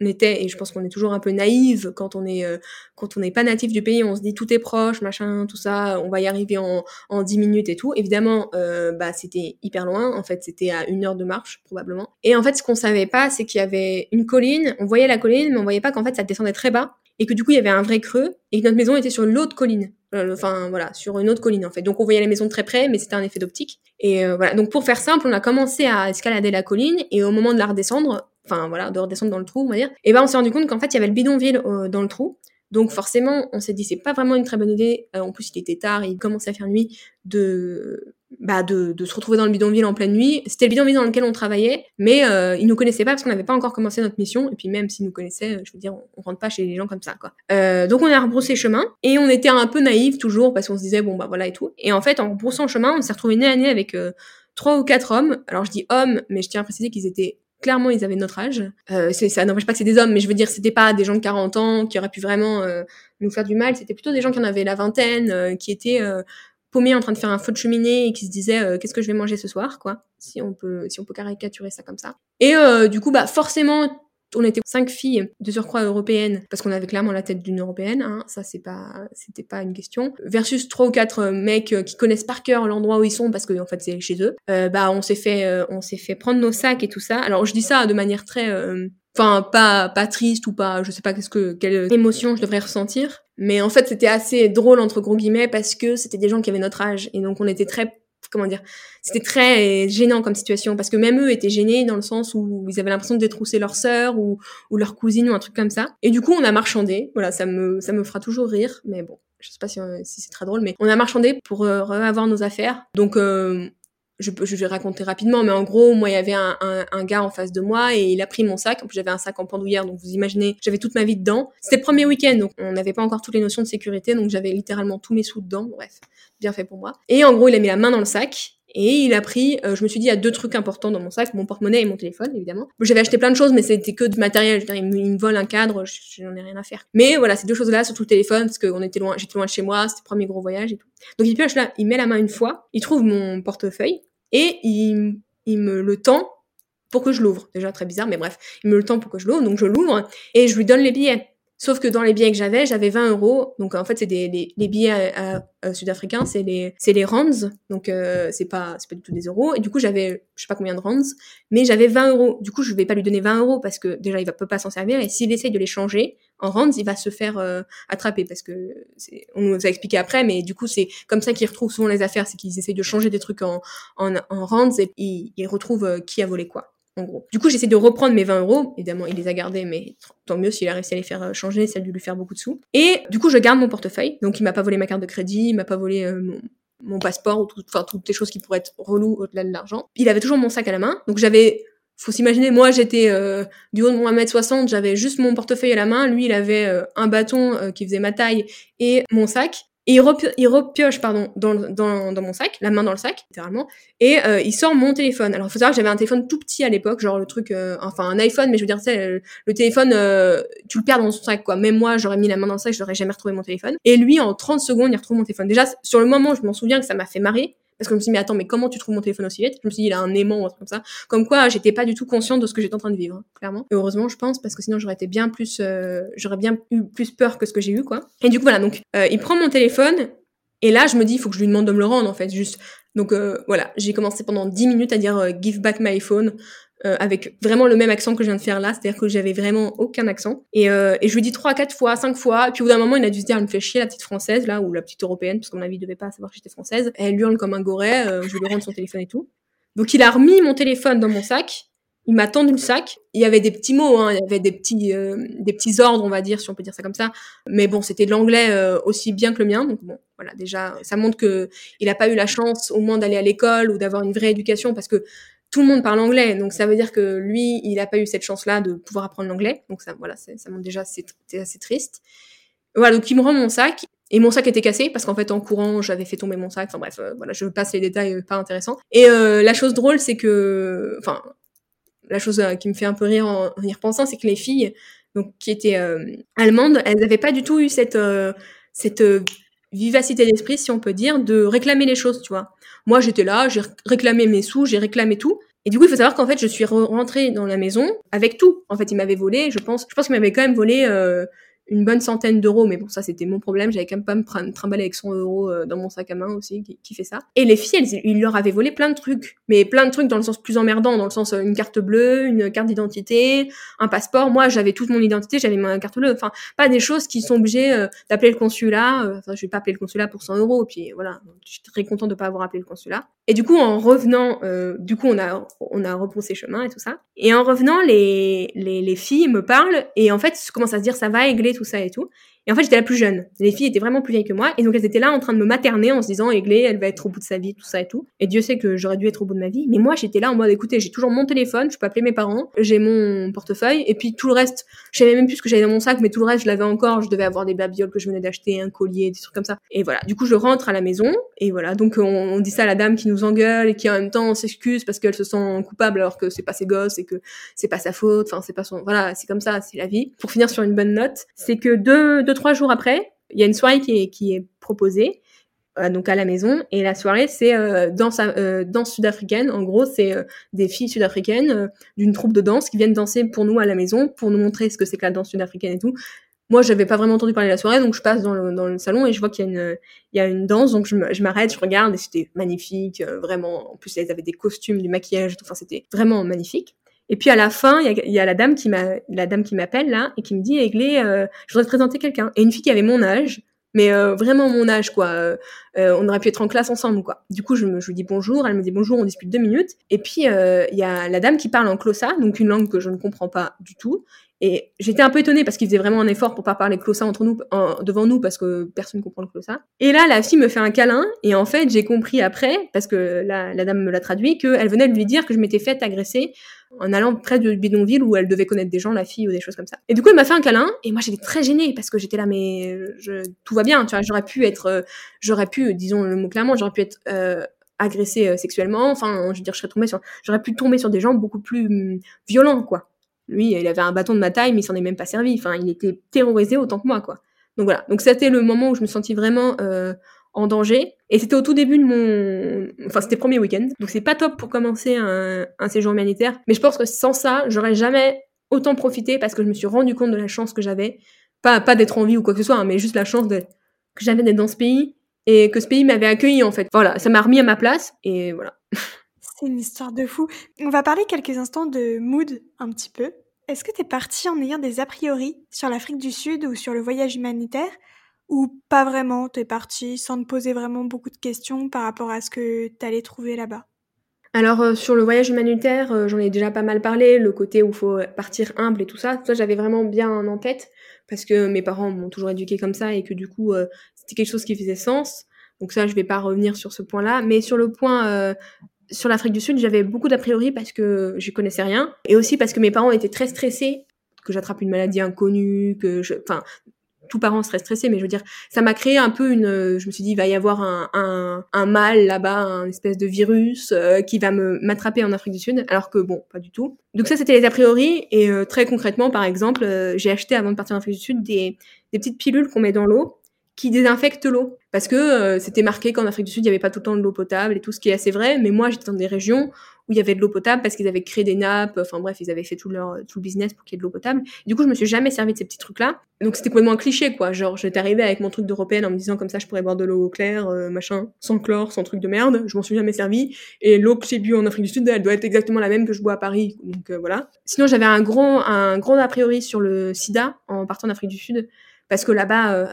on était et je pense qu'on est toujours un peu naïve quand on est euh, quand on n'est pas natif du pays on se dit tout est proche machin tout ça on va y arriver en en dix minutes et tout. Évidemment euh, bah c'était hyper loin. En fait c'était à une heure de marche probablement. Et en fait ce qu'on savait pas c'est qu'il y avait une colline. On voyait la colline mais on voyait pas qu'en fait ça descendait très bas. Et que du coup il y avait un vrai creux et que notre maison était sur l'autre colline enfin voilà sur une autre colline en fait. Donc on voyait la maison de très près mais c'était un effet d'optique. Et euh, voilà. Donc pour faire simple on a commencé à escalader la colline et au moment de la redescendre enfin voilà de redescendre dans le trou on va dire ben on s'est rendu compte qu'en fait il y avait le bidonville euh, dans le trou donc forcément, on s'est dit c'est pas vraiment une très bonne idée. en plus, il était tard, il commençait à faire nuit, de bah de, de se retrouver dans le bidonville en pleine nuit. C'était le bidonville dans lequel on travaillait, mais euh, ils nous connaissaient pas parce qu'on n'avait pas encore commencé notre mission. Et puis même s'ils nous connaissaient, je veux dire, on, rentre pas chez les gens comme ça, quoi. Euh, donc on a rebroussé chemin et on était un peu naïfs toujours parce qu'on se disait bon bah voilà et tout. Et en fait, en rebroussant chemin, on s'est retrouvé nez à nez avec euh, trois ou quatre hommes. Alors je dis hommes, mais je tiens à préciser qu'ils étaient clairement ils avaient notre âge. Euh, ça n'empêche pas que c'est des hommes, mais je veux dire c'était pas des gens de 40 ans qui auraient pu vraiment euh, nous faire du mal. C'était plutôt des gens qui en avaient la vingtaine, euh, qui étaient paumé en train de faire un feu de cheminée et qui se disait euh, qu'est-ce que je vais manger ce soir quoi si on peut si on peut caricaturer ça comme ça et euh, du coup bah forcément on était cinq filles de surcroît européennes parce qu'on avait clairement la tête d'une européenne hein, ça c'est pas c'était pas une question versus trois ou quatre mecs qui connaissent par cœur l'endroit où ils sont parce que en fait c'est chez eux. Euh, bah on s'est fait on s'est fait prendre nos sacs et tout ça. Alors je dis ça de manière très enfin pas pas triste ou pas je sais pas qu'est-ce que quelle émotion je devrais ressentir mais en fait c'était assez drôle entre gros guillemets parce que c'était des gens qui avaient notre âge. Et donc on était très comment dire c'était très gênant comme situation parce que même eux étaient gênés dans le sens où ils avaient l'impression de détrousser leur sœur ou ou leur cousine ou un truc comme ça et du coup on a marchandé voilà ça me ça me fera toujours rire mais bon je sais pas si, si c'est très drôle mais on a marchandé pour euh, avoir nos affaires donc euh, je, vais raconter rapidement, mais en gros, moi, il y avait un, un, un, gars en face de moi et il a pris mon sac. En plus, j'avais un sac en pendouillère, donc vous imaginez, j'avais toute ma vie dedans. C'était le premier week-end, donc on n'avait pas encore toutes les notions de sécurité, donc j'avais littéralement tous mes sous dedans. Bref, bien fait pour moi. Et en gros, il a mis la main dans le sac et il a pris, euh, je me suis dit, il y a deux trucs importants dans mon sac, mon porte-monnaie et mon téléphone, évidemment. J'avais acheté plein de choses, mais c'était que du matériel. Je veux dire, il, me, vole un cadre, j'en ai rien à faire. Mais voilà, ces deux choses-là, surtout le téléphone, parce qu'on était loin, j'étais loin de chez moi, c'était le premier gros voyage et tout. Donc il pioche là, il met la main une fois, il trouve mon portefeuille, et il, il me le tend pour que je l'ouvre. Déjà très bizarre, mais bref, il me le tend pour que je l'ouvre, donc je l'ouvre et je lui donne les billets. Sauf que dans les billets que j'avais, j'avais 20 euros. Donc en fait, c'est des les, les billets euh, euh, sud-africains, c'est les c'est les rands. Donc euh, c'est pas c'est pas du tout des euros. Et du coup, j'avais je sais pas combien de rands, mais j'avais 20 euros. Du coup, je vais pas lui donner 20 euros parce que déjà il va peut pas s'en servir. Et s'il essaye de les changer en rands, il va se faire attraper parce que on nous a expliqué après. Mais du coup, c'est comme ça qu'ils retrouvent souvent les affaires, c'est qu'ils essayent de changer des trucs en en, en rands et ils, ils retrouvent qui a volé quoi en gros. Du coup, j'essaie de reprendre mes 20 euros. Évidemment, il les a gardés, mais tant mieux s'il a réussi à les faire euh, changer, ça a dû lui faire beaucoup de sous. Et du coup, je garde mon portefeuille. Donc, il m'a pas volé ma carte de crédit, il m'a pas volé euh, mon, passeport, ou enfin, toutes les choses qui pourraient être reloues au-delà de l'argent. Il avait toujours mon sac à la main. Donc, j'avais faut s'imaginer, moi j'étais euh, du haut de mon 1m60, j'avais juste mon portefeuille à la main, lui il avait un bâton qui faisait ma taille et mon sac. Et il, repioche pardon dans, dans, mon sac, la main dans le sac, littéralement, et euh, il sort mon téléphone. Alors faut savoir que j'avais un téléphone tout petit à l'époque, genre le truc, euh, enfin un iPhone, mais je veux dire, le, le téléphone, euh, tu le perds dans son sac, quoi. Même moi, j'aurais mis la main dans le sac, j'aurais jamais retrouvé mon téléphone. Et lui, en 30 secondes, il retrouve mon téléphone. Déjà, sur le moment, je m'en souviens que ça m'a fait marrer, parce que je me suis dit, mais attends, mais comment tu trouves mon téléphone aussi vite? Je me suis dit, il a un aimant ou un truc comme ça. Comme quoi, j'étais pas du tout consciente de ce que j'étais en train de vivre, clairement. Et heureusement, je pense, parce que sinon j'aurais été bien plus, j'aurais bien eu plus peur que ce que j'ai eu, quoi. Et du coup, voilà, donc, il prend mon téléphone, et là, je me dis, il faut que je lui demande de me le rendre, en fait, juste. Donc euh, voilà, j'ai commencé pendant 10 minutes à dire euh, give back my phone. Euh, avec vraiment le même accent que je viens de faire là, c'est-à-dire que j'avais vraiment aucun accent. Et, euh, et je lui dis trois, quatre fois, cinq fois, puis au bout d'un moment, il a dû se dire, elle me fait chier la petite française là, ou la petite européenne, parce qu'à mon avis, il devait pas savoir que j'étais française. Elle hurle comme un goret, euh, je lui rendre son téléphone et tout. Donc il a remis mon téléphone dans mon sac, il m'a tendu le sac. Il y avait des petits mots, hein, il y avait des petits, euh, des petits ordres, on va dire, si on peut dire ça comme ça. Mais bon, c'était de l'anglais euh, aussi bien que le mien. Donc bon, voilà, déjà, ça montre que il a pas eu la chance au moins d'aller à l'école ou d'avoir une vraie éducation, parce que tout le monde parle anglais, donc ça veut dire que lui, il n'a pas eu cette chance-là de pouvoir apprendre l'anglais. Donc ça, voilà, ça montre déjà, c'est assez triste. Voilà, donc il me rend mon sac et mon sac était cassé parce qu'en fait en courant j'avais fait tomber mon sac. Enfin bref, euh, voilà, je passe les détails euh, pas intéressants. Et euh, la chose drôle, c'est que, enfin, la chose qui me fait un peu rire en, y repensant, c'est que les filles, donc qui étaient allemandes, elles n'avaient pas du tout eu cette cette vivacité d'esprit, si on peut dire, de réclamer les choses, tu vois. Moi, j'étais là, j'ai réclamé mes sous, j'ai réclamé tout. Et du coup, il faut savoir qu'en fait, je suis rentrée dans la maison avec tout. En fait, il m'avait volé, je pense, je pense qu'il m'avait quand même volé euh, une bonne centaine d'euros, mais bon, ça c'était mon problème, j'avais quand même pas me trimballer avec 100 euros euh, dans mon sac à main aussi, qui, fait ça. Et les filles, elles, ils leur avaient volé plein de trucs, mais plein de trucs dans le sens plus emmerdant, dans le sens euh, une carte bleue, une carte d'identité, un passeport. Moi, j'avais toute mon identité, j'avais ma carte bleue. Enfin, pas des choses qui sont obligées euh, d'appeler le consulat. Enfin, je vais pas appeler le consulat pour 100 euros, puis voilà, je suis très contente de pas avoir appelé le consulat. Et du coup, en revenant, du coup, on a on a repoussé chemin et tout ça. Et en revenant, les les, les filles me parlent et en fait, commencent à se dire ça va égler tout ça et tout. Et en fait, j'étais la plus jeune. Les filles étaient vraiment plus vieilles que moi. Et donc, elles étaient là en train de me materner en se disant, Aiglé, elle va être au bout de sa vie, tout ça et tout. Et Dieu sait que j'aurais dû être au bout de ma vie. Mais moi, j'étais là en mode, écoutez, j'ai toujours mon téléphone, je peux appeler mes parents, j'ai mon portefeuille. Et puis, tout le reste, je savais même plus ce que j'avais dans mon sac, mais tout le reste, je l'avais encore. Je devais avoir des babioles que je venais d'acheter, un collier, des trucs comme ça. Et voilà. Du coup, je rentre à la maison. Et voilà. Donc, on, dit ça à la dame qui nous engueule et qui en même temps s'excuse parce qu'elle se sent coupable alors que c'est pas ses gosses et que c'est pas sa faute. Enfin, c'est pas son, voilà, c'est comme ça, c'est la vie. Pour finir sur une bonne note, c'est que deux, deux, trois jours après, il y a une soirée qui est, proposée euh, donc à la maison. Et la soirée c'est euh, danse euh, danse sud-africaine. En gros c'est des filles sud-africaines d'une troupe de danse qui viennent danser pour nous à la maison pour nous montrer ce que c'est que la danse sud-africaine et tout. Moi j'avais pas vraiment entendu parler de la soirée donc je passe dans le, salon et je vois qu'il y a une danse. Donc je m'arrête je regarde et c'était magnifique vraiment. En plus elles avaient des costumes du maquillage enfin c'était vraiment magnifique et puis à la fin, il y a, la dame qui m'a, la dame qui m'appelle là et qui me dit, Aiglé, euh, je voudrais te présenter quelqu'un. Et une fille qui avait mon âge, mais euh, vraiment mon âge quoi. Euh, euh, on aurait pu être en classe ensemble quoi. Du coup, je, lui dis bonjour, elle me dit bonjour, on dispute deux minutes. Et puis il y a la dame qui parle en clossa, donc une langue que je ne comprends pas du tout. Et j'étais un peu étonnée parce qu'il faisait vraiment un effort pour pas parler clossa entre nous, devant nous parce que personne ne comprend le clossa. Et là, la fille me fait un câlin et en fait, j'ai compris après, parce que la, la dame me l'a traduit, qu'elle venait de lui dire que je m'étais faite agresser en allant près du bidonville où elle devait connaître des gens, la fille ou des choses comme ça. Et du coup, elle m'a fait un câlin et moi j'étais très gênée parce que j'étais là, mais je, tout va bien, tu vois, j'aurais pu être, euh, j'aurais pu, disons le mot clairement, j'aurais pu être euh, agressée euh, sexuellement, enfin, je veux dire, je serais tombée sur, j'aurais pu tomber sur des gens beaucoup plus hum, violents, quoi. Lui, il avait un bâton de ma taille, mais il s'en est même pas servi. Enfin, il était terrorisé autant que moi, quoi. Donc voilà. Donc c'était le moment où je me sentis vraiment euh, en danger. Et c'était au tout début de mon, enfin c'était premier week-end. Donc c'est pas top pour commencer un, séjour humanitaire. Mais je pense que sans ça, j'aurais jamais autant profité parce que je me suis rendu compte de la chance que j'avais. Pas, pas d'être en vie ou quoi que ce soit, hein, mais juste la chance que j'avais d'être dans ce pays et que ce pays m'avait accueilli en fait. Voilà, ça m'a remis à ma place et voilà. C'est une histoire de fou. On va parler quelques instants de mood un petit peu. Est-ce que tu es parti en ayant des a priori sur l'Afrique du Sud ou sur le voyage humanitaire? Ou pas vraiment T'es parti sans te poser vraiment beaucoup de questions par rapport à ce que t'allais trouver là-bas? Alors euh, sur le voyage humanitaire, euh, j'en ai déjà pas mal parlé, le côté où faut partir humble et tout ça, ça j'avais vraiment bien en tête parce que mes parents m'ont toujours éduqué comme ça et que du coup euh, c'était quelque chose qui faisait sens. Donc ça je vais pas revenir sur ce point-là, mais sur le point sur l'Afrique du Sud, j'avais beaucoup d'a priori parce que je connaissais rien. Et aussi parce que mes parents étaient très stressés que j'attrape une maladie inconnue, que je, enfin, tout parent serait stressé, mais je veux dire, ça m'a créé un peu une. Je me suis dit, il va y avoir un, un, mal là-bas, un espèce de virus euh, qui va me m'attraper en Afrique du Sud, alors que bon, pas du tout. Donc ça, c'était les a priori. Et euh, très concrètement, par exemple, euh, j'ai acheté avant de partir en Afrique du Sud des petites pilules qu'on met dans l'eau qui désinfectent l'eau. Parce que euh, c'était marqué qu'en Afrique du Sud, il n'y avait pas tout le temps de l'eau potable et tout ce qui est assez vrai. Mais moi, j'étais dans des régions où il y avait de l'eau potable parce qu'ils avaient créé des nappes. Enfin bref, ils avaient fait tout leur tout le business pour qu'il y ait de l'eau potable. Du coup, je me suis jamais servi de ces petits trucs-là. Donc c'était complètement un cliché, quoi. Genre, j'étais arrivée avec mon truc d'européenne en me disant comme ça, je pourrais boire de l'eau claire, euh, machin, sans chlore, sans truc de merde. Je m'en suis jamais servi. Et l'eau que j'ai bu en Afrique du Sud, elle doit être exactement la même que je bois à Paris. Donc euh, voilà. Sinon, j'avais un grand un grand a priori sur le SIDA en partant d'Afrique du Sud parce que là-bas, euh,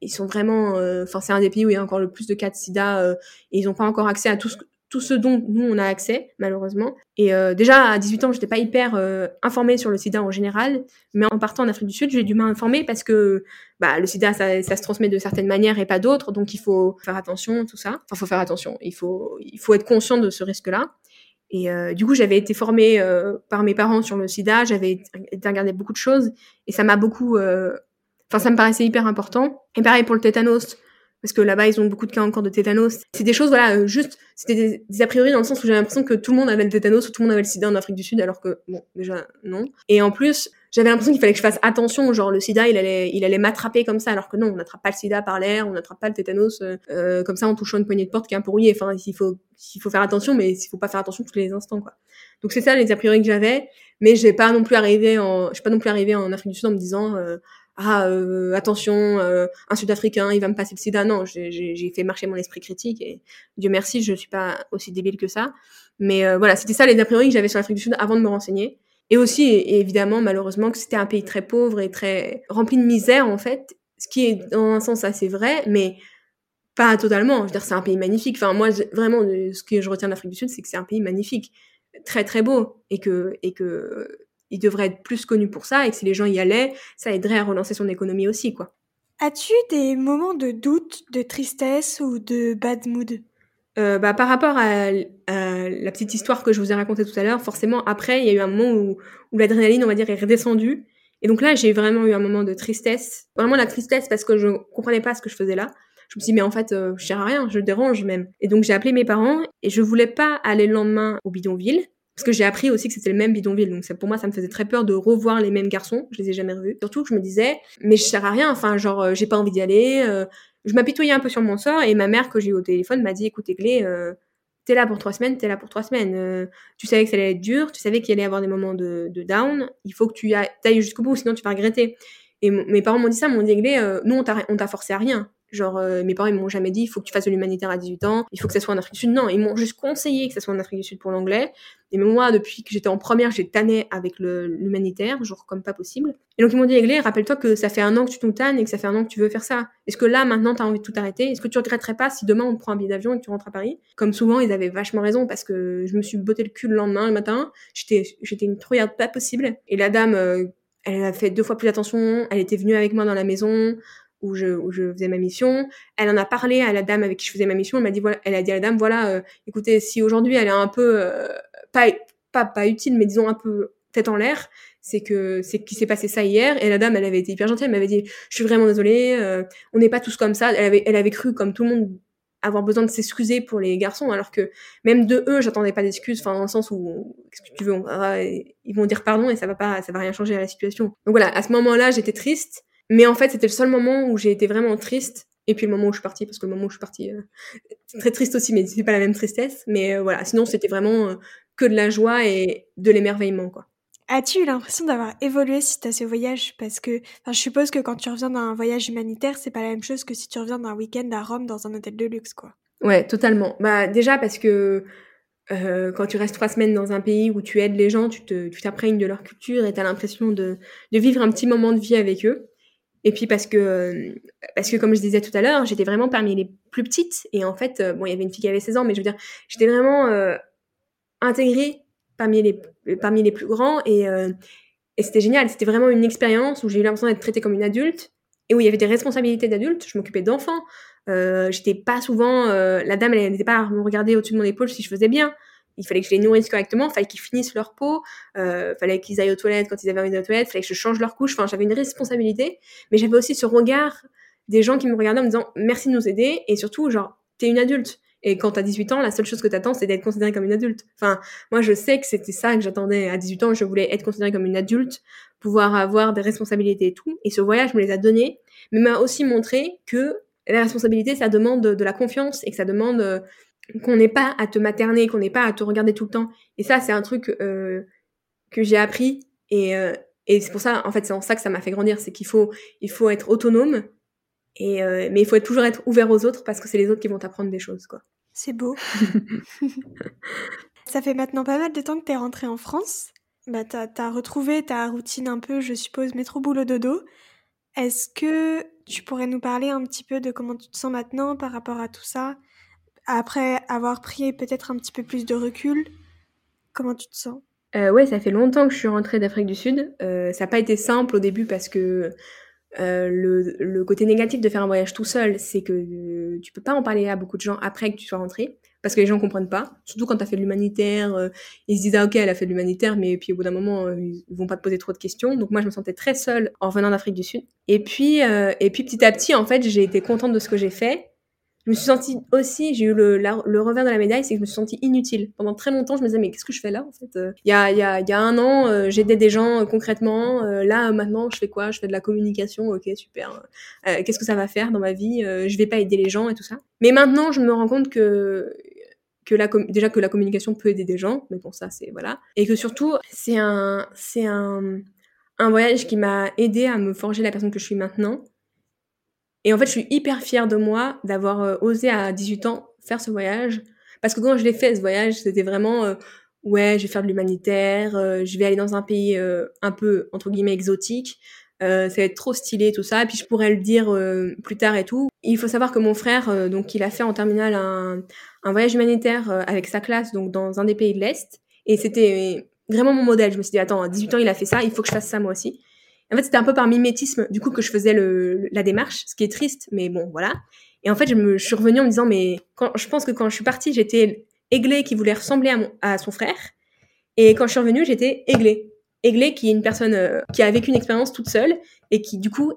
ils sont vraiment, euh, enfin c'est un des pays où il y a encore le plus de cas de SIDA euh, et ils n'ont pas encore accès à tout ce, tout ce dont nous on a accès malheureusement. Et déjà à 18 ans, j'étais pas hyper informée sur le SIDA en général, mais en partant en Afrique du Sud, j'ai dû m'informer parce que bah, le SIDA ça, ça, se transmet de certaines manières et pas d'autres, donc il faut faire attention tout ça. Enfin, faut faire attention, il faut il faut être conscient de ce risque-là. Et euh, du coup, j'avais été formée euh, par mes parents sur le sida, j'avais été regarder beaucoup de choses, et ça m'a beaucoup euh, Enfin, ça me paraissait hyper important. Et pareil pour le tétanos, parce que là-bas, ils ont beaucoup de cas encore de tétanos. C'est des choses, voilà, euh, juste, c'était des, a priori dans le sens où j'avais l'impression que tout le monde avait le tétanos ou tout le monde avait le sida en Afrique du Sud, alors que, bon, déjà, non. Et en plus, j'avais l'impression qu'il fallait que je fasse attention, genre le sida, il allait, il allait m'attraper comme ça, alors que non, on n'attrape pas le sida par l'air, on n'attrape pas le tétanos euh, euh, comme ça en touchant une poignée de porte qui est un peu. Enfin, il faut, il faut faire attention, mais il faut pas faire attention tous les instants, quoi. Donc c'est ça les a priori que j'avais, mais j'ai pas non plus arrivé en, je suis pas non plus arrivé en Afrique du Sud en me disant, ah euh, attention euh, un Sud-Africain il va me passer le sida. Non j'ai fait marcher mon esprit critique et Dieu merci je suis pas aussi débile que ça. Mais euh, voilà c'était ça les a priori que j'avais sur l'Afrique du Sud avant de me renseigner. Et aussi évidemment malheureusement que c'était un pays très pauvre et très rempli de misère en fait ce qui est dans un sens assez vrai mais pas totalement. Je veux dire c'est un pays magnifique. Enfin moi vraiment ce que je retiens de l'Afrique du Sud c'est que c'est un pays magnifique très très beau et que et que il devrait être plus connu pour ça et que si les gens y allaient, ça aiderait à relancer son économie aussi, quoi. As-tu des moments de doute, de tristesse ou de bad mood? Euh, bah, par rapport à, la petite histoire que je vous ai racontée tout à l'heure, forcément, après, il y a eu un moment où, où l'adrénaline, on va dire, est redescendue. Et donc là, j'ai vraiment eu un moment de tristesse. Vraiment la tristesse parce que je comprenais pas ce que je faisais là. Je me suis dit, mais en fait, euh, je sers à rien, je dérange même. Et donc, j'ai appelé mes parents et je voulais pas aller le lendemain au bidonville parce que j'ai appris aussi que c'était le même bidonville, donc pour moi ça me faisait très peur de revoir les mêmes garçons, je les ai jamais revus. Surtout que je me disais, mais je sers à rien, enfin genre euh, j'ai pas envie d'y aller. Euh, je m'apitoyais un peu sur mon sort et ma mère que j'ai eu au téléphone m'a dit, écoute Églé, euh, t'es là pour trois semaines, t'es là pour trois semaines. Euh, tu savais que ça allait être dur, tu savais qu'il allait y avoir des moments de, de down, il faut que tu ailles jusqu'au bout, sinon tu vas regretter. Et mes parents m'ont dit ça, m'ont dit Églé, nous on t'a forcé à rien. Genre, euh, mes parents, ils m'ont jamais dit, il faut que tu fasses de l'humanitaire à 18 ans, il faut que ça soit en Afrique du Sud. Non, ils m'ont juste conseillé que ça soit en Afrique du Sud pour l'anglais. Et moi, depuis que j'étais en première, j'ai tanné avec l'humanitaire, genre comme pas possible. Et donc, ils m'ont dit, Aiglé, rappelle-toi que ça fait un an que tu t'en tannes et que ça fait un an que tu veux faire ça. Est-ce que là, maintenant, t'as envie de tout arrêter? Est-ce que tu regretterais pas si demain on te prend un billet d'avion et que tu rentres à Paris? Comme souvent, ils avaient vachement raison parce que je me suis botté le cul le lendemain, le matin. J'étais, j'étais une trouillarde pas possible. Et la dame, euh, elle a fait deux fois plus attention. Elle était venue avec moi dans la maison où je, où je faisais ma mission. Elle en a parlé à la dame avec qui je faisais ma mission. Elle m'a dit voilà, elle a dit à la dame voilà, euh, écoutez, si aujourd'hui elle est un peu euh, pas, pas pas utile, mais disons un peu tête en l'air, c'est que c'est qu'il s'est passé ça hier. Et la dame, elle avait été hyper gentille. Elle m'avait dit je suis vraiment désolée, euh, on n'est pas tous comme ça. Elle avait elle avait cru comme tout le monde avoir besoin de s'excuser pour les garçons, alors que même de eux, j'attendais pas d'excuses, enfin dans le sens où qu'est-ce que tu veux, ils vont dire pardon et ça va pas, ça va rien changer à la situation. Donc voilà, à ce moment-là, j'étais triste, mais en fait, c'était le seul moment où j'ai été vraiment triste. Et puis le moment où je suis partie, parce que le moment où je suis partie, euh, très triste aussi, mais c'est pas la même tristesse. Mais euh, voilà, sinon c'était vraiment euh, que de la joie et de l'émerveillement, quoi. As-tu eu l'impression d'avoir évolué suite à ce voyage? Parce que je suppose que quand tu reviens d'un voyage humanitaire, c'est pas la même chose que si tu reviens d'un week-end à Rome dans un hôtel de luxe, quoi. Ouais, totalement. Bah déjà parce que euh, quand tu restes trois semaines dans un pays où tu aides les gens, tu t'imprègnes de leur culture et t'as l'impression de, de vivre un petit moment de vie avec eux. Et puis parce que, parce que comme je disais tout à l'heure, j'étais vraiment parmi les plus petites. Et en fait, euh, bon, il y avait une fille qui avait 16 ans, mais je veux dire, j'étais vraiment euh, intégrée parmi les, parmi les plus grands. Et, euh, et c'était génial. C'était vraiment une expérience où j'ai eu l'impression d'être traitée comme une adulte et où il y avait des responsabilités d'adulte. Je m'occupais d'enfants. J'étais pas souvent... la dame, elle n'était pas à me regarder au-dessus de mon épaule si je faisais bien il fallait que je les nourrisse correctement, il fallait qu'ils finissent leur peau, euh, fallait qu'ils aillent aux toilettes quand ils avaient envie d'aller aux toilettes, fallait que je change leur couche. Enfin, j'avais une responsabilité, mais j'avais aussi ce regard des gens qui me regardaient en me disant merci de nous aider et surtout genre t'es une adulte. Et quand t'as 18 ans, la seule chose que t'attends, c'est d'être considérée comme une adulte. Enfin, moi, je sais que c'était ça que j'attendais à 18 ans. Je voulais être considérée comme une adulte pouvoir avoir des responsabilités et tout. Et ce voyage me les a données, mais m'a aussi montré que la responsabilité, ça demande de, la confiance et que ça demande euh, qu'on n'ait pas à te materner, qu'on n'ait pas à te regarder tout le temps. Et ça, c'est un truc euh, que j'ai appris et, euh, et c'est pour ça, en fait, c'est en ça que ça m'a fait grandir, c'est qu'il faut, il faut être autonome, et euh, mais il faut être, toujours être ouvert aux autres parce que c'est les autres qui vont t'apprendre des choses, quoi. C'est beau. ça fait maintenant pas mal de temps que t'es rentrée en France. Bah, t'as as retrouvé ta routine un peu, je suppose, métro boulot dodo. Est-ce que tu pourrais nous parler un petit peu de comment tu te sens maintenant par rapport à tout ça? Après avoir pris peut-être un petit peu plus de recul, comment tu te sens? Euh, Ouais, ça fait longtemps que je suis rentrée d'Afrique du Sud. Euh, ça n'a pas été simple au début parce que euh, le, le, côté négatif de faire un voyage tout seul, c'est que euh, tu peux pas en parler à beaucoup de gens après que tu sois rentré, parce que les gens comprennent pas. Surtout quand tu as fait de l'humanitaire, euh, ils se disent ah ok elle a fait de l'humanitaire, mais puis au bout d'un moment euh, ils vont pas te poser trop de questions. Donc moi je me sentais très seule en revenant d'Afrique du Sud. Et puis et puis petit à petit en fait j'ai été contente de ce que j'ai fait je me suis sentie aussi, j'ai eu le, revers de la médaille, c'est que je me suis sentie inutile. Pendant très longtemps, je me disais, mais qu'est-ce que je fais là, en fait euh? Il y a un an, euh, j'aidais des gens euh, concrètement. là, maintenant, je fais quoi? Je fais de la communication, ok, super. qu'est-ce que ça va faire dans ma vie Je vais pas aider les gens et tout ça. Mais maintenant, je me rends compte que que la déjà que la communication peut aider des gens, mais bon ça c'est voilà, et que surtout c'est un c'est un un voyage qui m'a aidé à me forger la personne que je suis maintenant et en fait, je suis hyper fière de moi d'avoir euh, osé à 18 ans faire ce voyage. Parce que quand je l'ai fait, ce voyage, c'était vraiment, euh, ouais, je vais faire de l'humanitaire, euh, je vais aller dans un pays un peu, entre guillemets, exotique. ça va être trop stylé, tout ça. Et puis je pourrais le dire plus tard et tout. Il faut savoir que mon frère, donc, il a fait en terminale un, un voyage humanitaire avec sa classe, donc dans un des pays de l'Est. Et c'était vraiment mon modèle. Je me suis dit, attends, à 18 ans, il a fait ça, il faut que je fasse ça moi aussi. En fait, c'était un peu par mimétisme, du coup, que je faisais la démarche, ce qui est triste, mais bon, voilà. Et en fait, je suis revenue en me disant, mais je pense que quand je suis partie, j'étais Aiglé qui voulait ressembler à, mon, à son frère. Et quand je suis revenue, j'étais Aiglé. Aiglé qui est une personne euh, qui a vécu une expérience toute seule et qui, du coup,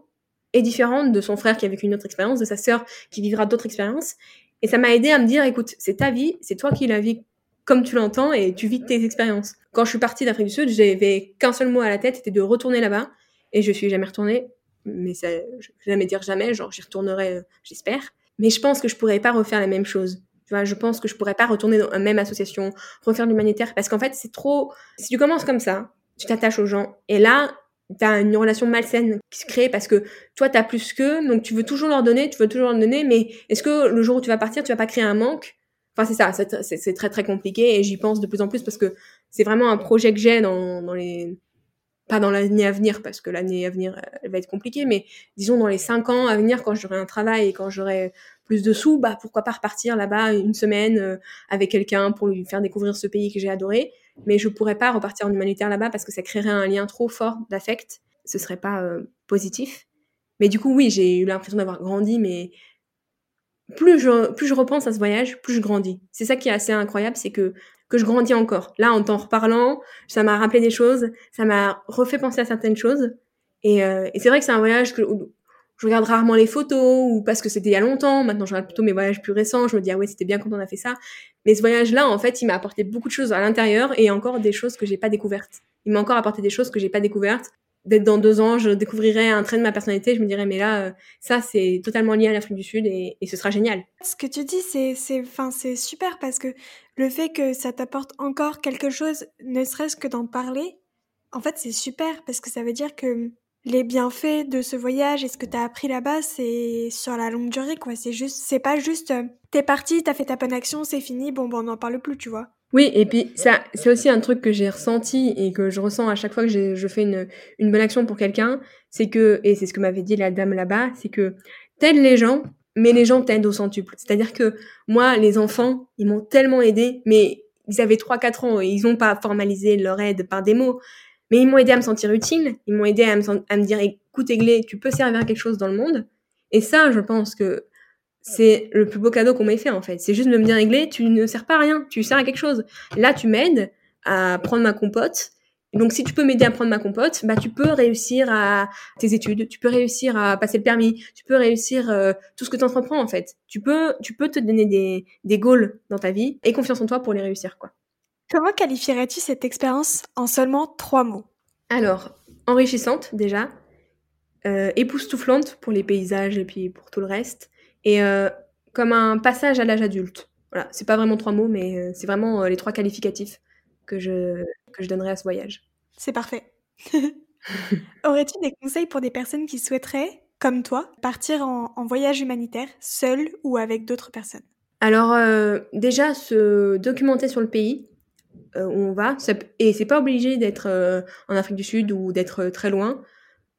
est différente de son frère qui a vécu une autre expérience, de sa sœur qui vivra d'autres expériences. Et ça m'a aidé à me dire, écoute, c'est ta vie, c'est toi qui la vis comme tu l'entends et tu vis tes expériences. Quand je suis partie d'Afrique du Sud, j'avais qu'un seul mot à la tête, c'était de retourner là-bas et je suis jamais retournée. Mais ça, je vais jamais dire jamais, genre j'y retournerai, euh, j'espère. Mais je pense que je pourrais pas refaire la même chose. Tu vois, je pense que je pourrais pas retourner dans la même association, refaire l'humanitaire, parce qu'en fait, c'est trop. Si tu commences comme ça, tu t'attaches aux gens, et là, tu as une relation malsaine qui se crée parce que toi, tu as plus qu'eux, donc tu veux toujours leur donner, tu veux toujours leur donner, mais est-ce que le jour où tu vas partir, tu vas pas créer un manque? Enfin, c'est ça, c'est très très compliqué, et j'y pense de plus en plus parce que c'est vraiment un projet que j'ai dans les pas dans l'année à venir parce que l'année à venir elle va être compliquée, mais disons dans les cinq ans à venir quand j'aurai un travail et quand j'aurai plus de sous, bah pourquoi pas repartir là-bas une semaine euh, avec quelqu'un pour lui faire découvrir ce pays que j'ai adoré. Mais je pourrais pas repartir en humanitaire là-bas parce que ça créerait un lien trop fort d'affect. Ce serait pas euh, positif. Mais du coup oui j'ai eu l'impression d'avoir grandi, mais plus je, plus je repense à ce voyage, plus je grandis. C'est ça qui est assez incroyable, c'est que que je grandis encore. Là, en t'en reparlant, ça m'a rappelé des choses, ça m'a refait penser à certaines choses. Et, euh, et c'est vrai que c'est un voyage que je regarde rarement les photos ou parce que c'était il y a longtemps. Maintenant, je regarde plutôt mes voyages plus récents. Je me dis ah ouais, c'était bien quand on a fait ça. Mais ce voyage-là, en fait, il m'a apporté beaucoup de choses à l'intérieur et encore des choses que j'ai pas découvertes. Il m'a encore apporté des choses que j'ai pas découvertes d'être dans deux ans, je découvrirais un trait de ma personnalité, je me dirais, mais là, euh, ça, c'est totalement lié à l'Afrique du Sud et, et, ce sera génial. Ce que tu dis, c'est, c'est, c'est super parce que le fait que ça t'apporte encore quelque chose, ne serait-ce que d'en parler, en fait, c'est super parce que ça veut dire que les bienfaits de ce voyage et ce que tu as appris là-bas, c'est sur la longue durée, quoi. C'est juste, c'est pas juste, euh, t'es parti, t'as fait ta bonne action, c'est fini, bon, bon, on n'en parle plus, tu vois. Oui, et puis ça, c'est aussi un truc que j'ai ressenti et que je ressens à chaque fois que je fais une, bonne action pour quelqu'un, c'est que, et c'est ce que m'avait dit la dame là-bas, c'est que t'aides les gens, mais les gens t'aident au centuple. C'est-à-dire que moi, les enfants, ils m'ont tellement aidé, mais ils avaient 3-4 ans et ils n'ont pas formalisé leur aide par des mots, mais ils m'ont aidé à me sentir utile, ils m'ont aidé à me, à me dire, écoute Aiglé, tu peux servir à quelque chose dans le monde. Et ça, je pense que c'est le plus beau cadeau qu'on m'ait fait en fait. C'est juste de me dire, Aiglé, tu ne sers pas à rien, tu sers à quelque chose. Là, tu m'aides à prendre ma compote. Donc, si tu peux m'aider à prendre ma compote, bah, tu peux réussir à tes études, tu peux réussir à passer le permis, tu peux réussir euh, tout ce que tu entreprends en fait. Tu peux, tu peux te donner des, des goals dans ta vie et confiance en toi pour les réussir quoi. Comment qualifierais-tu cette expérience en seulement trois mots? Alors, enrichissante déjà, euh, époustouflante pour les paysages et puis pour tout le reste, et euh, comme un passage à l'âge adulte. Voilà, c'est pas vraiment trois mots, mais euh, c'est vraiment les trois qualificatifs que je, que je donnerais à ce voyage. C'est parfait. Aurais-tu des conseils pour des personnes qui souhaiteraient, comme toi, partir en, en voyage humanitaire, seul ou avec d'autres personnes? Alors, déjà, se documenter sur le pays, où on va. et c'est pas obligé d'être en Afrique du Sud ou d'être très loin.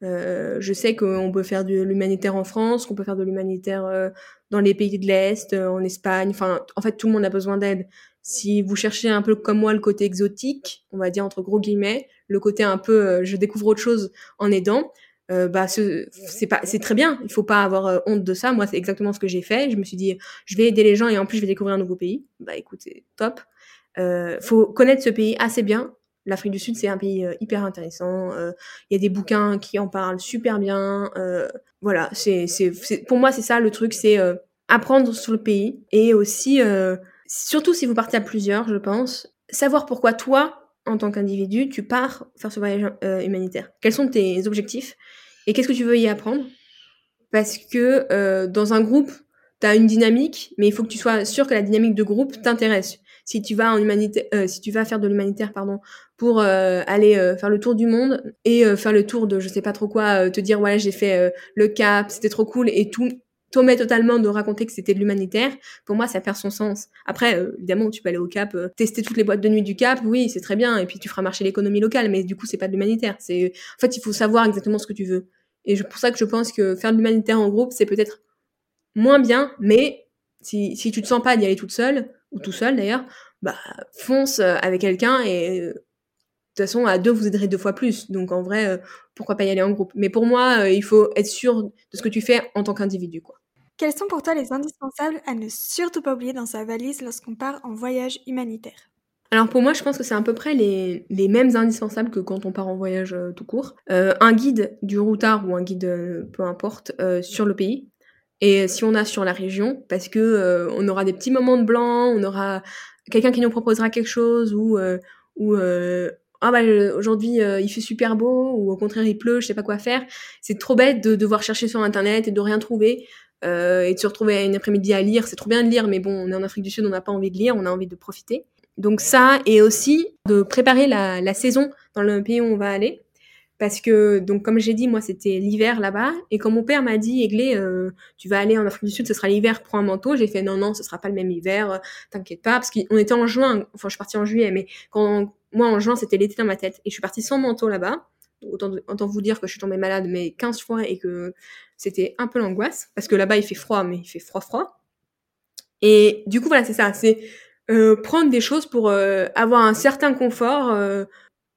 Euh, je sais qu'on peut faire de l'humanitaire en France, qu'on peut faire de l'humanitaire euh, dans les pays de l'Est, euh, en Espagne. Enfin, en fait, tout le monde a besoin d'aide. Si vous cherchez un peu comme moi le côté exotique, on va dire entre gros guillemets, le côté un peu je découvre autre chose en aidant, bah c'est pas c'est très bien. Il faut pas avoir honte de ça. Moi, c'est exactement ce que j'ai fait. Je me suis dit, je vais aider les gens et en plus je vais découvrir un nouveau pays. Bah écoutez, top. Euh, faut connaître ce pays assez bien L'Afrique du Sud, c'est un pays euh, hyper intéressant. Euh, il y a des bouquins qui en parlent super bien. Euh, voilà, c'est, pour moi, c'est ça le truc, c'est apprendre sur le pays et aussi, surtout si vous partez à plusieurs, je pense, savoir pourquoi toi, en tant qu'individu, tu pars faire ce voyage humanitaire. Quels sont tes objectifs et qu'est-ce que tu veux y apprendre? Parce que dans un groupe, tu as une dynamique, mais il faut que tu sois sûr que la dynamique de groupe t'intéresse si tu vas en si tu vas faire de l'humanitaire, pardon, pour euh, aller euh, faire le tour du monde et faire le tour de je sais pas trop quoi, te dire voilà j'ai fait le Cap, c'était trop cool et tout t'omets totalement de raconter que c'était de l'humanitaire, pour moi ça perd son sens. Après, évidemment, tu peux aller au Cap, tester toutes les boîtes de nuit du Cap, oui, c'est très bien, et puis tu feras marcher l'économie locale, mais du coup c'est pas de l'humanitaire. C'est, en fait, il faut savoir exactement ce que tu veux. Et c'est pour ça que je pense que faire de l'humanitaire en groupe, c'est peut-être moins bien, mais si, si tu te sens pas d'y aller toute seule, ou tout seul d'ailleurs, bah fonce euh, avec quelqu'un et euh, toute façon à deux vous aiderez deux fois plus. Donc en vrai, euh, pourquoi pas y aller en groupe Mais pour moi, il faut être sûr de ce que tu fais en tant qu'individu, quoi. Quels sont pour toi les indispensables à ne surtout pas oublier dans sa valise lorsqu'on part en voyage humanitaire? Alors pour moi, je pense que c'est à peu près les, les, mêmes indispensables que quand on part en voyage tout court. un guide du routard ou un guide, peu importe, sur le pays. Et si on a sur la région, parce que euh, on aura des petits moments de blanc, on aura quelqu'un qui nous proposera quelque chose ou euh, ou euh, ah bah aujourd'hui il fait super beau ou au contraire il pleut, je sais pas quoi faire. C'est trop bête de devoir chercher sur internet et de rien trouver et de se retrouver une après-midi à lire. C'est trop bien de lire, mais bon, on est en Afrique du Sud, on n'a pas envie de lire, on a envie de profiter. Donc ça et aussi de préparer la saison dans le pays où on va aller parce que donc comme j'ai dit moi c'était l'hiver là-bas. Et quand mon père m'a dit Aiglé euh, tu vas aller en Afrique du Sud ce sera l'hiver prends un manteau. J'ai fait non non ce sera pas le même hiver euh, t'inquiète pas. Parce qu'on était en juin. Enfin je suis partie en juillet mais quand moi en juin c'était l'été dans ma tête. Et je suis partie sans manteau là-bas. Autant, autant vous dire que je suis tombée malade mais 15 fois et que c'était un peu l'angoisse. Parce que là-bas il fait froid mais il fait froid froid. Et du coup voilà c'est ça. C'est euh, prendre des choses pour euh, avoir un certain confort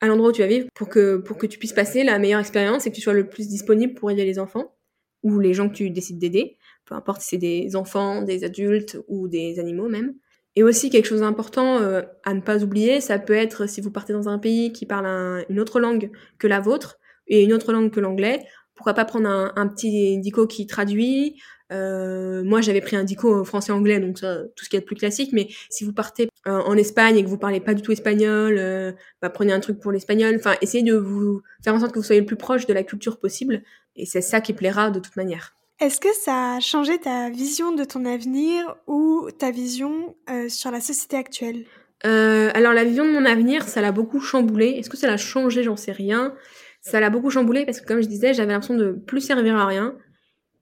à l'endroit où tu vas vivre pour que, pour que tu puisses passer la meilleure expérience et que tu sois le plus disponible pour aider les enfants ou les gens que tu décides d'aider, peu importe si c'est des enfants, des adultes ou des animaux même. Et aussi quelque chose d'important euh, à ne pas oublier, ça peut être si vous partez dans un pays qui parle une autre langue que la vôtre et une autre langue que l'anglais, pourquoi pas prendre un, un petit dico qui traduit, euh, moi, j'avais pris un dico français-anglais, donc ça, tout ce qui est plus classique. Mais si vous partez euh, en Espagne et que vous parlez pas du tout espagnol, euh, bah, prenez un truc pour l'espagnol. Enfin, essayez de vous faire en sorte que vous soyez le plus proche de la culture possible. Et c'est ça qui plaira de toute manière. Est-ce que ça a changé ta vision de ton avenir ou ta vision sur la société actuelle? Alors, la vision de mon avenir, ça l'a beaucoup chamboulé. Est-ce que ça l'a changé? J'en sais rien. Ça l'a beaucoup chamboulé parce que, comme je disais, j'avais l'impression de plus servir à rien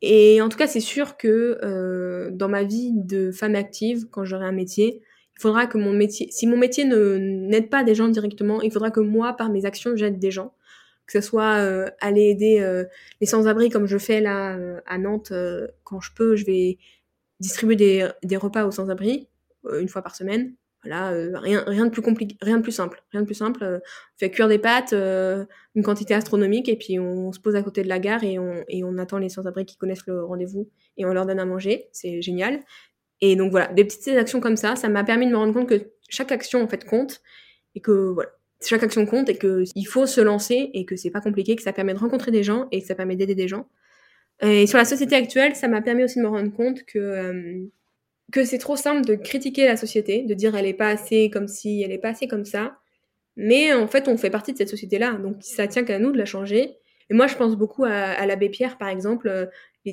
et en tout cas, c'est sûr que euh, dans ma vie de femme active, quand j'aurai un métier, il faudra que mon métier, si mon métier n'aide pas des gens directement, il faudra que moi, par mes actions, j'aide des gens. Que ce soit euh, aller aider euh, les sans-abri comme je fais là à Nantes, quand je peux, je vais distribuer des, des repas aux sans-abri une fois par semaine. Euh, rien, rien de plus compliqué, rien de plus simple, rien de plus simple. Euh, on fait cuire des pâtes, euh, une quantité astronomique, et puis on, se pose à côté de la gare et on, et on attend les sans-abri qui connaissent le rendez-vous et on leur donne à manger. C'est génial. Et donc voilà, des petites actions comme ça, ça m'a permis de me rendre compte que chaque action en fait compte et que voilà, chaque action compte et que il faut se lancer et que c'est pas compliqué, que ça permet de rencontrer des gens et que ça permet d'aider des gens. Et sur la société actuelle, ça m'a permis aussi de me rendre compte que que c'est trop simple de critiquer la société, de dire elle est pas assez comme si, elle est pas assez comme ça. Mais en fait, on fait partie de cette société-là, donc ça tient qu'à nous de la changer. Et moi, je pense beaucoup à, l'abbé Pierre, par exemple. Euh,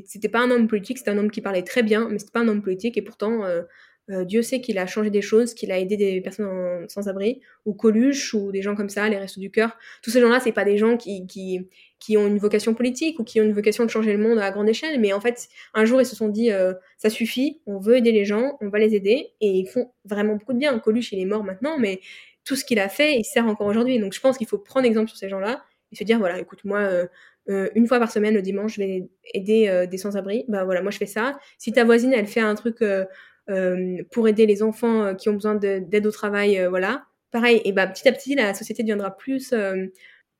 c'était pas un homme politique, c'était un homme qui parlait très bien, mais c'était pas un homme politique. Et pourtant, euh, euh, Dieu sait qu'il a changé des choses, qu'il a aidé des personnes sans abri, ou Coluche, ou des gens comme ça, les Restos du Cœur. Tous ces gens-là, c'est pas des gens qui, qui, qui, ont une vocation politique ou qui ont une vocation de changer le monde à grande échelle, mais en fait, un jour, ils se sont dit, ça suffit, on veut aider les gens, on va les aider, et ils font vraiment beaucoup de bien. Coluche, il est mort maintenant, mais tout ce qu'il a fait, il sert encore aujourd'hui. Donc je pense qu'il faut prendre exemple sur ces gens-là et se dire voilà, écoute, moi, euh, euh, une fois par semaine, le dimanche, je vais aider euh, des sans-abri. Bah voilà, moi je fais ça. Si ta voisine, elle fait un truc pour aider les enfants qui ont besoin d'aide au travail, voilà, pareil. Et bah petit à petit, la société deviendra plus.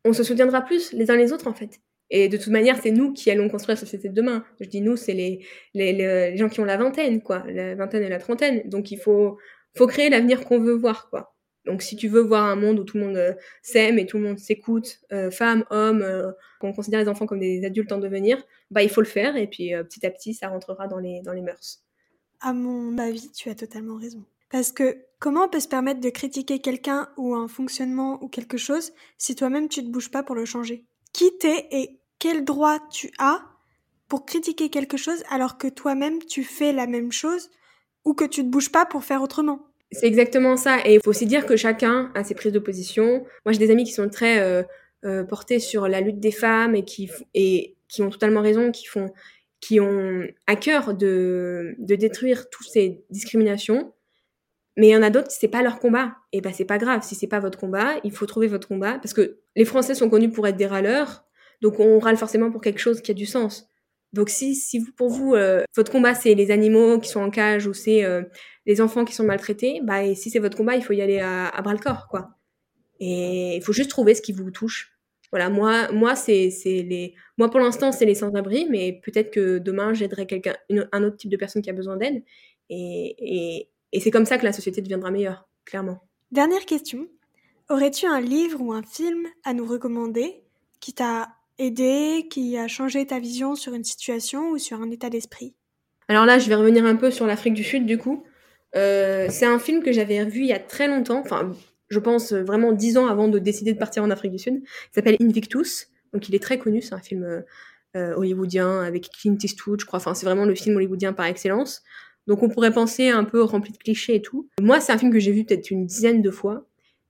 on se soutiendra plus les uns les autres en fait. Et de toute manière, c'est nous qui allons construire la société de demain. Je dis nous, c'est les, les, les, gens qui ont la vingtaine, quoi, la vingtaine et la trentaine. Donc il faut, faut créer l'avenir qu'on veut voir, quoi. Donc si tu veux voir un monde où tout le monde euh, s'aime et tout le monde s'écoute, euh, femmes, hommes, euh, qu'on considère les enfants comme des adultes en devenir, bah il faut le faire et puis petit à petit ça rentrera dans les, dans les mœurs. À mon avis, tu as totalement raison. Parce que comment on peut se permettre de critiquer quelqu'un ou un fonctionnement ou quelque chose si toi-même tu te bouges pas pour le changer? Qui t'es et quel droit tu as pour critiquer quelque chose alors que toi-même tu fais la même chose ou que tu te bouges pas pour faire autrement? C'est exactement ça. Et il faut aussi dire que chacun a ses prises de position. Moi, j'ai des amis qui sont très euh, euh, portés sur la lutte des femmes et qui, et qui ont totalement raison, qui font, qui ont à cœur de, de détruire toutes ces discriminations. Mais il y en a d'autres, c'est pas leur combat. Et ben c'est pas grave. Si c'est pas votre combat, il faut trouver votre combat. Parce que les Français sont connus pour être des râleurs. Donc on râle forcément pour quelque chose qui a du sens. Donc si, si pour vous, euh, votre combat, c'est les animaux qui sont en cage ou c'est euh, les enfants qui sont maltraités, bah, et si c'est votre combat, il faut y aller à, à bras le corps, quoi. Et il faut juste trouver ce qui vous touche. Voilà, moi, moi, c'est, les, moi pour l'instant, c'est les sans-abri, mais peut-être que demain, j'aiderai quelqu'un, un autre type de personne qui a besoin d'aide. Et, et, et c'est comme ça que la société deviendra meilleure, clairement. Dernière question. Aurais-tu un livre ou un film à nous recommander qui t'a aidé, qui a changé ta vision sur une situation ou sur un état d'esprit? Alors là, je vais revenir un peu sur l'Afrique du Sud, du coup. Euh, c'est un film que j'avais vu il y a très longtemps, enfin, je pense vraiment dix ans avant de décider de partir en Afrique du Sud. Il s'appelle Invictus, donc il est très connu, c'est un film euh, euh, hollywoodien avec Clint Eastwood, je crois. Enfin, c'est vraiment le film hollywoodien par excellence. Donc on pourrait penser un peu rempli de clichés et tout. Moi, c'est un film que j'ai vu peut-être une dizaine de fois.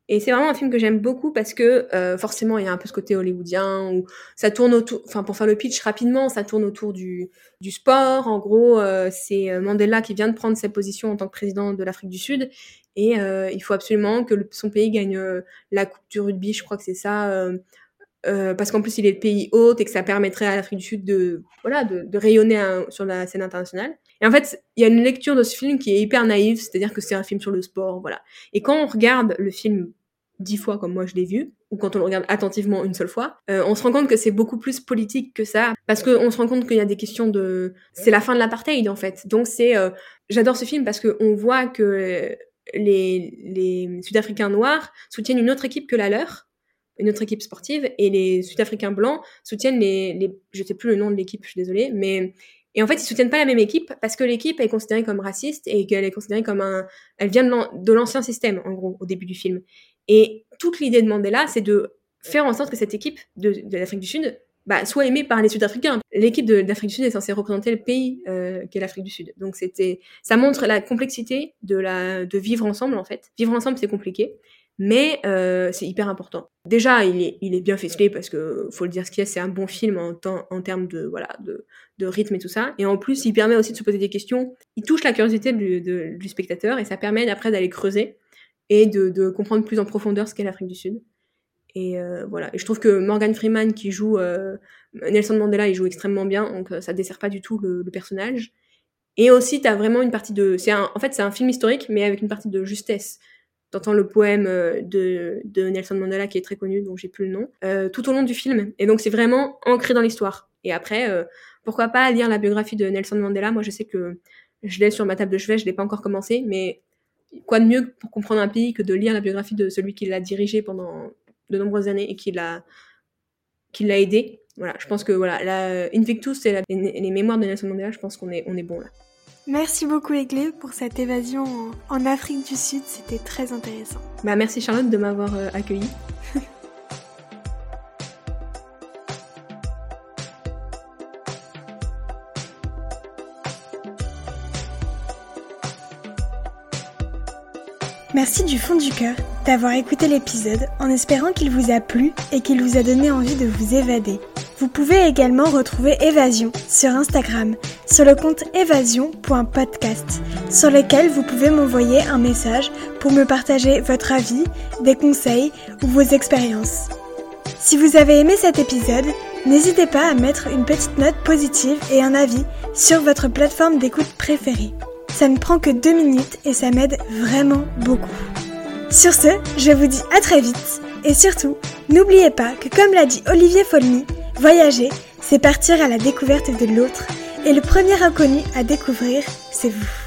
Et c'est vraiment un film que j'aime beaucoup parce que euh, forcément il y a un peu ce côté hollywoodien où ça tourne autour, enfin pour faire le pitch rapidement, ça tourne autour du, sport. En gros, euh, c'est euh, Mandela qui vient de prendre sa position en tant que président de l'Afrique du Sud et euh, il faut absolument que son pays gagne euh, la coupe du rugby, je crois que c'est ça. parce qu'en plus il est le pays hôte et que ça permettrait à l'Afrique du Sud de voilà de, rayonner sur la scène internationale. Et en fait, il y a une lecture de ce film qui est hyper naïve, c'est-à-dire que c'est un film sur le sport, voilà. Et quand on regarde le film dix fois comme moi je l'ai vu, ou quand on le regarde attentivement une seule fois, euh, on se rend compte que c'est beaucoup plus politique que ça, parce qu'on se rend compte qu'il y a des questions de... C'est la fin de l'apartheid en fait. Donc c'est... Euh... J'adore ce film parce qu'on voit que les, Sud-Africains noirs soutiennent une autre équipe que la leur, une autre équipe sportive, et les Sud-Africains blancs soutiennent les, les... Je sais plus le nom de l'équipe, je suis désolée, mais et en fait, ils soutiennent pas la même équipe parce que l'équipe est considérée comme raciste et qu'elle est considérée comme un, elle vient de l'ancien système en gros au début du film. Et toute l'idée de Mandela, c'est de faire en sorte que cette équipe de l'Afrique du Sud bah, soit aimée par les Sud-Africains. L'équipe de, l'Afrique du Sud est censée représenter le pays euh, qu'est l'Afrique du Sud. Donc c'était, ça montre la complexité de la, de vivre ensemble en fait. Vivre ensemble, c'est compliqué mais euh, c'est hyper important. Déjà, il est, il est bien ficelé parce que faut le dire ce qu'il y a, c'est un bon film en, en termes de voilà de, de, rythme et tout ça. Et en plus, il permet aussi de se poser des questions. Il touche la curiosité du, du spectateur et ça permet après d'aller creuser et de, de, comprendre plus en profondeur ce qu'est l'Afrique du Sud. Et euh, voilà. Et je trouve que Morgan Freeman qui joue euh, Nelson Mandela, il joue extrêmement bien, donc euh, ça dessert pas du tout le, le personnage. Et aussi, t'as vraiment une partie de, c'est en fait c'est un film historique, mais avec une partie de justesse t'entends le poème euh, de, de, Nelson Mandela qui est très connu, dont j'ai plus le nom, euh, tout au long du film. Et donc c'est vraiment ancré dans l'histoire. Et après, euh, pourquoi pas lire la biographie de Nelson Mandela? Moi je sais que je l'ai sur ma table de chevet, je l'ai pas encore commencé, mais quoi de mieux pour comprendre un pays que de lire la biographie de celui qui l'a dirigé pendant de nombreuses années et qui l'a qui l'a aidé. Voilà, je pense que voilà, la Invictus et les, mémoires de Nelson Mandela, je pense qu'on est on est bon là. Merci beaucoup Aiglé pour cette évasion en Afrique du Sud, c'était très intéressant. Bah merci Charlotte de m'avoir accueilli. Merci du fond du cœur d'avoir écouté l'épisode en espérant qu'il vous a plu et qu'il vous a donné envie de vous évader. Vous pouvez également retrouver Évasion sur Instagram, sur le compte évasion.podcast, sur lequel vous pouvez m'envoyer un message pour me partager votre avis, des conseils ou vos expériences. Si vous avez aimé cet épisode, n'hésitez pas à mettre une petite note positive et un avis sur votre plateforme d'écoute préférée. Ça ne prend que deux minutes et ça m'aide vraiment beaucoup. Sur ce, je vous dis à très vite et surtout, n'oubliez pas que comme l'a dit Olivier Folmy, voyager, c'est partir à la découverte de l'autre et le premier inconnu à découvrir, c'est vous.